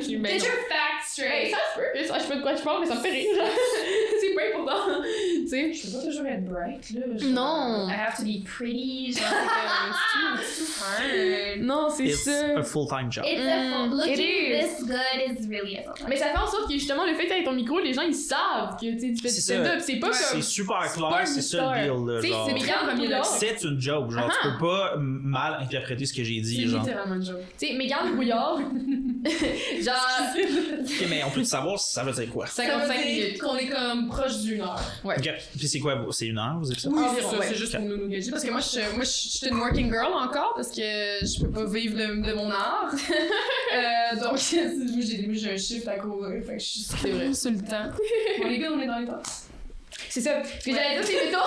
J'ai dit, ben Get your facts straight. ça se peut, je sais pas de quoi je parle, mais ça me fait rire. c'est pas important. tu sais? Je peux pas toujours être bright, là. genre, Non. I have to be pretty. Genre, c'est comme, it's too, it's too hard. Non, c'est It's ça. a full-time job. It's a full, Mm, looking it is. this good is really a full Mais ça fait en sorte que justement, le fait que t'aies ton micro, les gens ils savent que tu fais du C'est ça. stand-up. C'est pas C'est comme. super pas clair, c'est ça le deal, là. Tu sais, genre. c'est Mégane Brouillard. C'est une joke, genre, tu peux pas mal interpréter ce que j'ai C'est dit, genre. littéralement une joke. Tu sais, Mégane Brouillard. genre. Ok, mais on peut savoir si ça veut dire quoi? Ça veut 55 dire minutes. qu'on est comme proche d'une heure. Ouais. Ok, puis c'est quoi, c'est une heure? Oui, Environ, c'est ça, ouais. c'est juste pour nous nous gager. Parce que moi, je, moi, je je suis une working girl encore parce que je peux pas vivre de, de mon art. euh, donc, j'ai un shift à courir. Fait que je suis C'est vrai. sur le temps. Bon, les gars, on est dans les temps. C'est ça. Ce que j'allais dire, c'est mettons.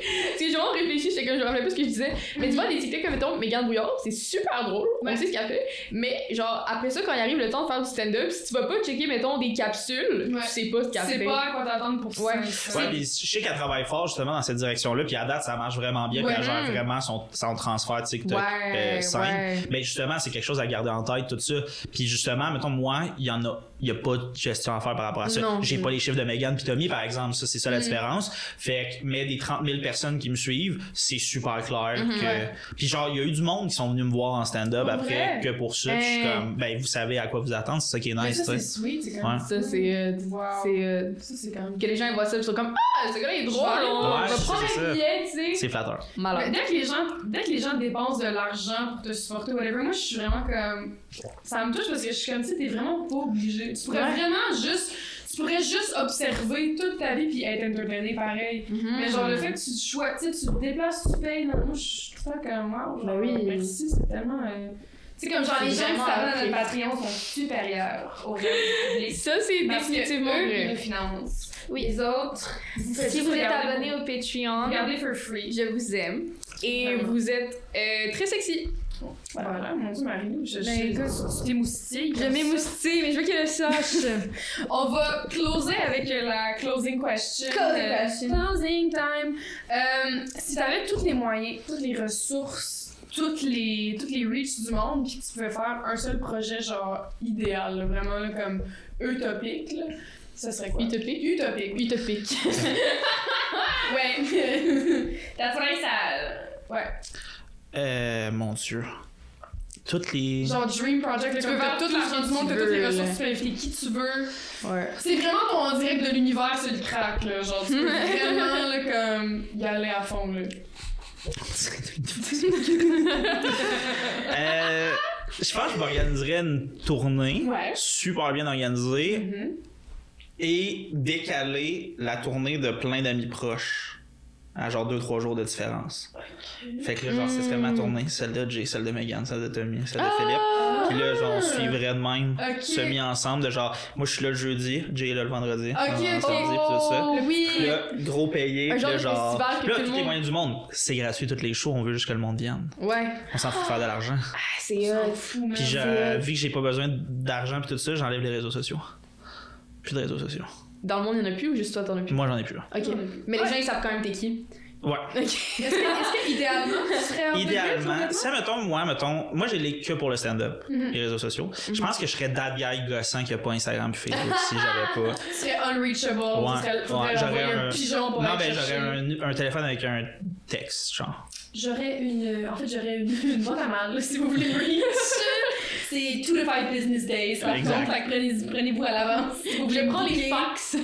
Parce que j'ai vraiment réfléchi, j'étais comme je me rappelais plus ce que je disais. Mais tu vois, des TikTok comme mettons Mégane Brouillard, c'est super drôle. On sait ce qu'elle fait. Mais genre, après ça, quand il arrive le temps de faire du stand-up, si tu vas pas checker, mettons, des capsules, Ouais. tu sais pas ce qu'elle C'est fait. pas à quoi t'attendre pour ça. Ouais. Ouais, puis je sais qu'elle travaille fort justement dans cette direction-là, puis à date, ça marche vraiment bien, puis Ouais. elle gère vraiment son, son transfert TikTok Ouais, euh, scène. ouais. Mais justement, c'est quelque chose à garder en tête, tout ça. Puis justement, mettons, moi, il y en a, il y a pas de gestion à faire par rapport à ça. J'ai pas les chiffres de Megan puis Tommy, par exemple, ça, c'est ça la différence. Fait que, mais des 30 000 personnes qui me suivent, c'est super clair Mhm. que. Ouais. Puis genre, il y a eu du monde qui sont venus me voir en stand-up après vrai? que pour ça. puis Je suis Hey. comme, ben vous savez à quoi vous attendre, c'est ça qui est nice, c'est sweet, c'est comme. Ouais. Ça, c'est. euh, Wow. euh, Ça, c'est quand même. que les gens voient ça, ils sont comme Ah, ce gars-là il est drôle, on va prendre un billet, tu sais. C'est flatteur. Mais dès que les gens dès que les gens dépensent de l'argent pour te supporter whatever moi je suis vraiment comme ça me touche parce que je suis comme tu sais t'es vraiment pas obligé tu pourrais Ouais. vraiment juste tu pourrais juste observer toute ta vie puis être entertainé pareil Mhm. mais genre le fait que tu choisis tu te déplaces tu payes non, moi je suis tout le temps comme wow Ben oui. merci c'est tellement euh, tu sais comme genre C'est les gens qui s'abonnent à notre. Patreon sont supérieurs au reste du public. Ça, c'est définitivement vrai. nous financent. Oui. Les autres, Si vous êtes abonné au Patreon, regardez for free. je vous aime. Et Vraiment. vous êtes euh, très sexy. Voilà, mon dieu, Marie-Lou, je, Ben, je, écoute, tu t'émoustilles. Je m'émoustille, mais je veux qu'elle le sache. On va closer avec la closing question. Closing Euh, question. Closing time. Euh, si t'avais tous les moyens, toutes les ressources, toutes les, toutes les reaches du monde, puis que tu pouvais faire un seul projet, genre idéal, là, vraiment là, comme utopique, là, ça serait quoi? Utopique? Utopique. Utopique. Ouais. What I said. Ouais. Euh, mon dieu. Toutes les. Genre Dream Project, Tu peux faire tout l'argent du monde, t'as tu toutes les ressources, tu peux inviter qui tu veux. Ouais. C'est vraiment ton direct de l'univers sur le crack, là. Genre, tu peux vraiment, là, comme, y aller à fond, là. Euh, je pense que je m'organiserais une tournée Ouais. super bien organisée Mhm. et décaler la tournée de plein d'amis proches à genre 2-3 jours de différence. Fait que là, genre, ce serait ma tournée, celle de Jay, celle de Megan, celle de Tommy, celle de Philippe. Puis là, genre, on suivrait de même, Ah! Ok. semi ensemble, de genre, moi je suis là le jeudi, Jay est là le vendredi, Ok, ok. samedi, puis tout ça. Oui. Puis là, gros payé, puis genre là, de genre. festival que puis là, tout le tous les monde- moyens du monde, c'est gratuit, tous les shows, on veut juste que le monde vienne. Ouais. On s'en fout de faire de l'argent. Ah, c'est man. Puis vu que j'ai pas besoin d'argent puis tout ça, j'enlève les réseaux sociaux. Plus de réseaux sociaux. Dans le monde, il y en a plus ou juste toi, t'en as plus? Moi, j'en ai plus. là. Ok. Mais les gens, ils savent quand même t'es qui. Ouais. Ok. Est-ce que, est-ce que, idéalement, tu serais en Idéalement, ça, mettons, moi, mettons, moi, j'ai les que pour le stand-up, Mhm. les réseaux sociaux. Je pense que je serais that guy gossant qui a pas Instagram puis Facebook si j'avais pas. Tu serais unreachable. Ouais, tu serais, ouais, j'aurais un, un- pigeon pour Non, ben, j'aurais un, un téléphone avec un texte, genre. J'aurais une. En fait, j'aurais une, une boîte à mal, si vous voulez reach. C'est two to five business days. Par Exact. contre, fait que prenez- prenez-vous à l'avance. Je prends les fax.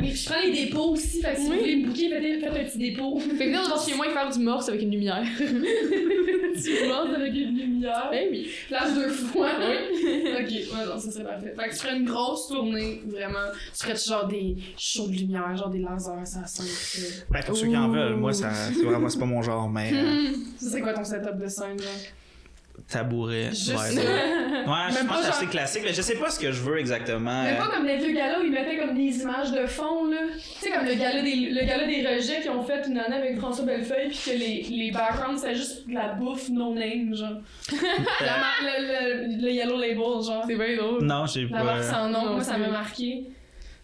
Mais je prends les dépôts aussi. Fait que si vous voulez me booker, faites, faites un petit dépôt. Fait que venir dans chez moi et faire du morse avec une lumière. tu lances avec une lumière. Eh oui. Flash deux fois. ok, ouais, non, ça serait parfait. Fait que tu ferais une grosse tournée, vraiment. Tu ferais genre des shows de lumière, genre des lasers, ça sonne. Ben, pour ceux qui en veulent, moi, ça, c'est vraiment, c'est pas mon genre, mais euh, serait quoi ton setup de scène, genre? tabouret. Juste ouais, ouais. Ouais, je pense que c'est assez classique, mais je sais pas ce que je veux exactement. Mais euh, pas comme les vieux galas où ils mettaient comme des images de fond, là. Tu sais, comme le gala des, le gala des rejets qui ont fait une année avec François Bellefeuille, puis que les, les backgrounds, c'était juste de la bouffe no-name, genre. La le, le, le yellow label, genre. C'est bien drôle. Non, j'ai La pas. marque sans nom, Non, moi, ça c'est- m'a marqué.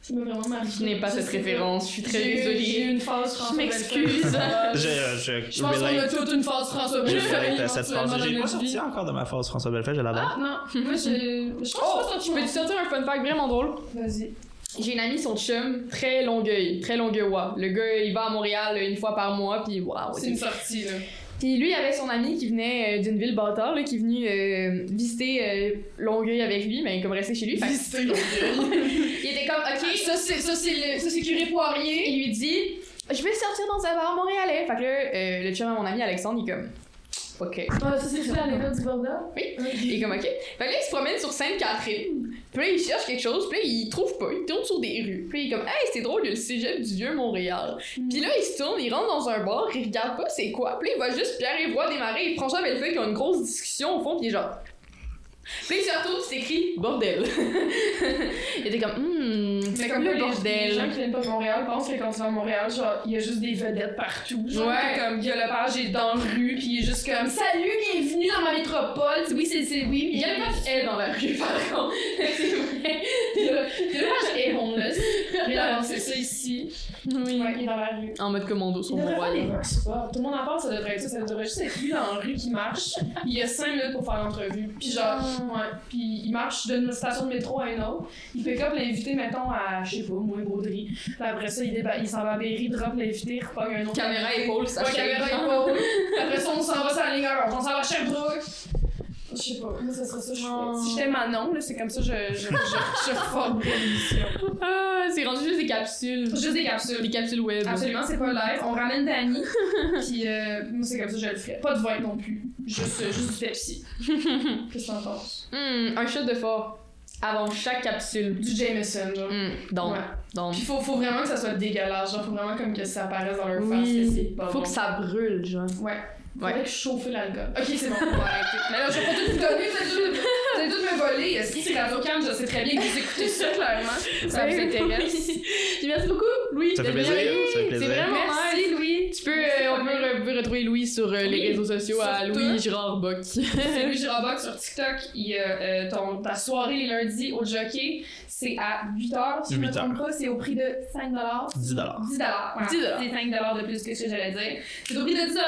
Ça m'a vraiment marqué. Je n'ai pas Je cette référence, je suis très J'ai- J'ai eu désolée. une phase François m'excuse. Bellefeuille. Je, je, Je pense qu'on a toute une phase François je Bellefeuille. à cette phase. J'ai pas sorti encore de ma phase François Bellefeuille, je l'adore. Ah, non. Moi, je. Je pense que Oh, je je peux te sortir un fun fact vraiment drôle. Vas-y. J'ai une amie, son chum, très longueuil, très longueuillois. Le gars, il va à Montréal une fois par mois, puis waouh. C'est une sortie, là. Puis lui, il avait son ami qui venait euh, d'une ville bâtard, là, qui est venu euh, visiter euh, Longueuil avec lui, mais comme rester chez lui. Visiter Longueuil. il était comme, ok, Ça, c'est ça, c'est ça, c'est curé Poirier. il lui dit, je vais sortir dans un bar montréalais. Fait que là, euh, le chum à mon ami Alexandre, il est comme, ok. Ah, ça, c'est ça, l'anecdote du? Oui. Il est comme, ok. Fait que là, il se promène sur Sainte-Catherine. Puis là, il cherche quelque chose. Puis là, il trouve pas. Il tourne sur des rues. Puis là, il est comme, hey, c'est drôle, il y a le cégep du Vieux-Montréal. Puis là, il se tourne, il rentre dans un bar, il regarde pas c'est quoi. Puis là, il voit juste Pierre-Yves Desmarais et François Bellefeuille qui ont une grosse discussion au fond. Puis il est genre. Puis là, il se retourne, c'est écrit bordel. il était comme, hum, C'est c'est comme comme le le bordel. Les gens qui viennent pas de Montréal pensent que quand tu vas à Montréal, genre, il y a juste des vedettes partout. Genre, Ouais. comme Guy Lepage est dans la rue, puis il est juste comme Salut, bienvenue dans ma métropole. Oui, c'est. c'est- Oui, Il y a le match est dans la rue, par contre. c'est vrai. Guy Le- Guy Lepage est homeless. Il a lancé ça ici. Oui. Ouais, il est dans la rue. En mode commando Il rock sports. Tout le monde en parle, ça devrait être ça. Ça devrait juste être lui dans la rue qui marche. Il y a 5 minutes pour faire l'entrevue. Puis genre, ouais. Puis il marche d'une station de métro à une autre. Il pick up l'invité, mettons, à, je sais pas, moins Baudry. Puis après ça, il, déba- il s'en va à Berry, drop l'invité, repogne un autre. Caméra épaule, ça Ouais, caméra épaule. Après ça, on s'en va sur la ligne. On s'en va à Sherbrooke. Je sais pas, moi ça serait ça que je Oh. Si j'étais Manon, là, c'est comme ça je, je, je, je reformerais l'émission. Ah, c'est rendu juste des capsules. Juste des capsules. Des capsules web. Absolument, c'est pas live. On ramène Danny. Puis euh, moi, c'est comme ça que je le ferais. Pas de vin non plus. Juste, juste du Pepsi. Qu'est-ce que t'en penses? Hmm, un shot de fort. Avant chaque capsule. Du Jameson, genre. Hmm, donc, Ouais. donc. Puis faut, faut vraiment que ça soit dégueulasse. Genre, faut vraiment comme que ça apparaisse dans leur face que Oui, c'est pas faut bon. que ça brûle, genre. Ouais. Ouais. Faudrait que je chauffe l'alcool. Ok, c'est bon. Ouais, ok. Mais là, je vais pas tout vous donner. Vous allez tout, vous allez tout me voler. Est-ce que c'est Radio Cannes? Je sais très bien que vous écoutez ça, clairement. Ça vous intéresse. Merci beaucoup, Louis. Ça fait plaisir, C'est vraiment nice. Tu peux, euh, on peut, re- peut retrouver Louis sur euh, les Oui, réseaux sociaux à Louis. Girard Bock. C'est Louis Girard sur TikTok. Il y a euh, ton, ta soirée les lundis au jockey. C'est à 8h, si je me 8 trompe pas. C'est au prix de 5 10 10 voilà. 10 C'est 5 de plus que ce que j'allais dire. C'est au prix de 10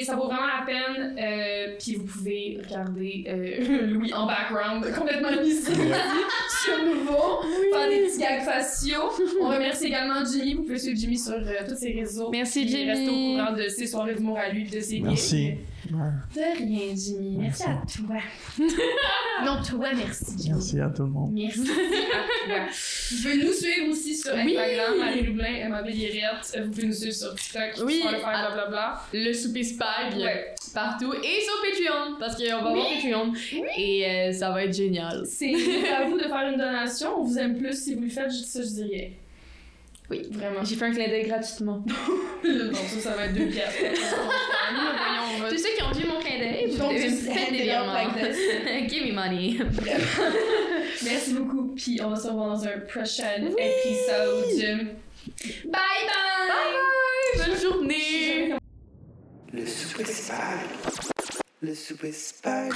et ça vaut vraiment la peine. Euh, Puis vous pouvez regarder euh, Louis en background, complètement mis sur nouveau, faire des petits gags faciaux. On remercie également Jimmy. Vous pouvez suivre Jimmy sur euh, tous ses réseaux. Merci, Puis Rester au courant de ses soirées d'humour à lui, de ses Merci. De rien, Jimmy. Merci, à toi. non, toi, merci, Jimmy. Merci à tout le monde. Merci à toi. Vous pouvez nous suivre aussi sur Instagram, Marie Loublin, Emma Bellirette. Vous pouvez nous suivre sur TikTok, Oui, Spotify, à- blablabla. Le souper spag Ouais. partout et sur Patreon parce qu'on va Oui. avoir Patreon et euh, ça va être génial. C'est à vous de faire une donation. On vous aime plus si vous le faites, je ça, je dis rien. Oui. Vraiment. J'ai fait un clin d'œil gratuitement. non, ça, ça va être deux va- Tous ceux qui ont vu mon clin d'œil, vous devez me des virements. Give me money. Merci beaucoup. Puis on va se revoir dans un prochain épisode. Bye bye! Bye! Bonne journée! Le souper spag. Le souper spag.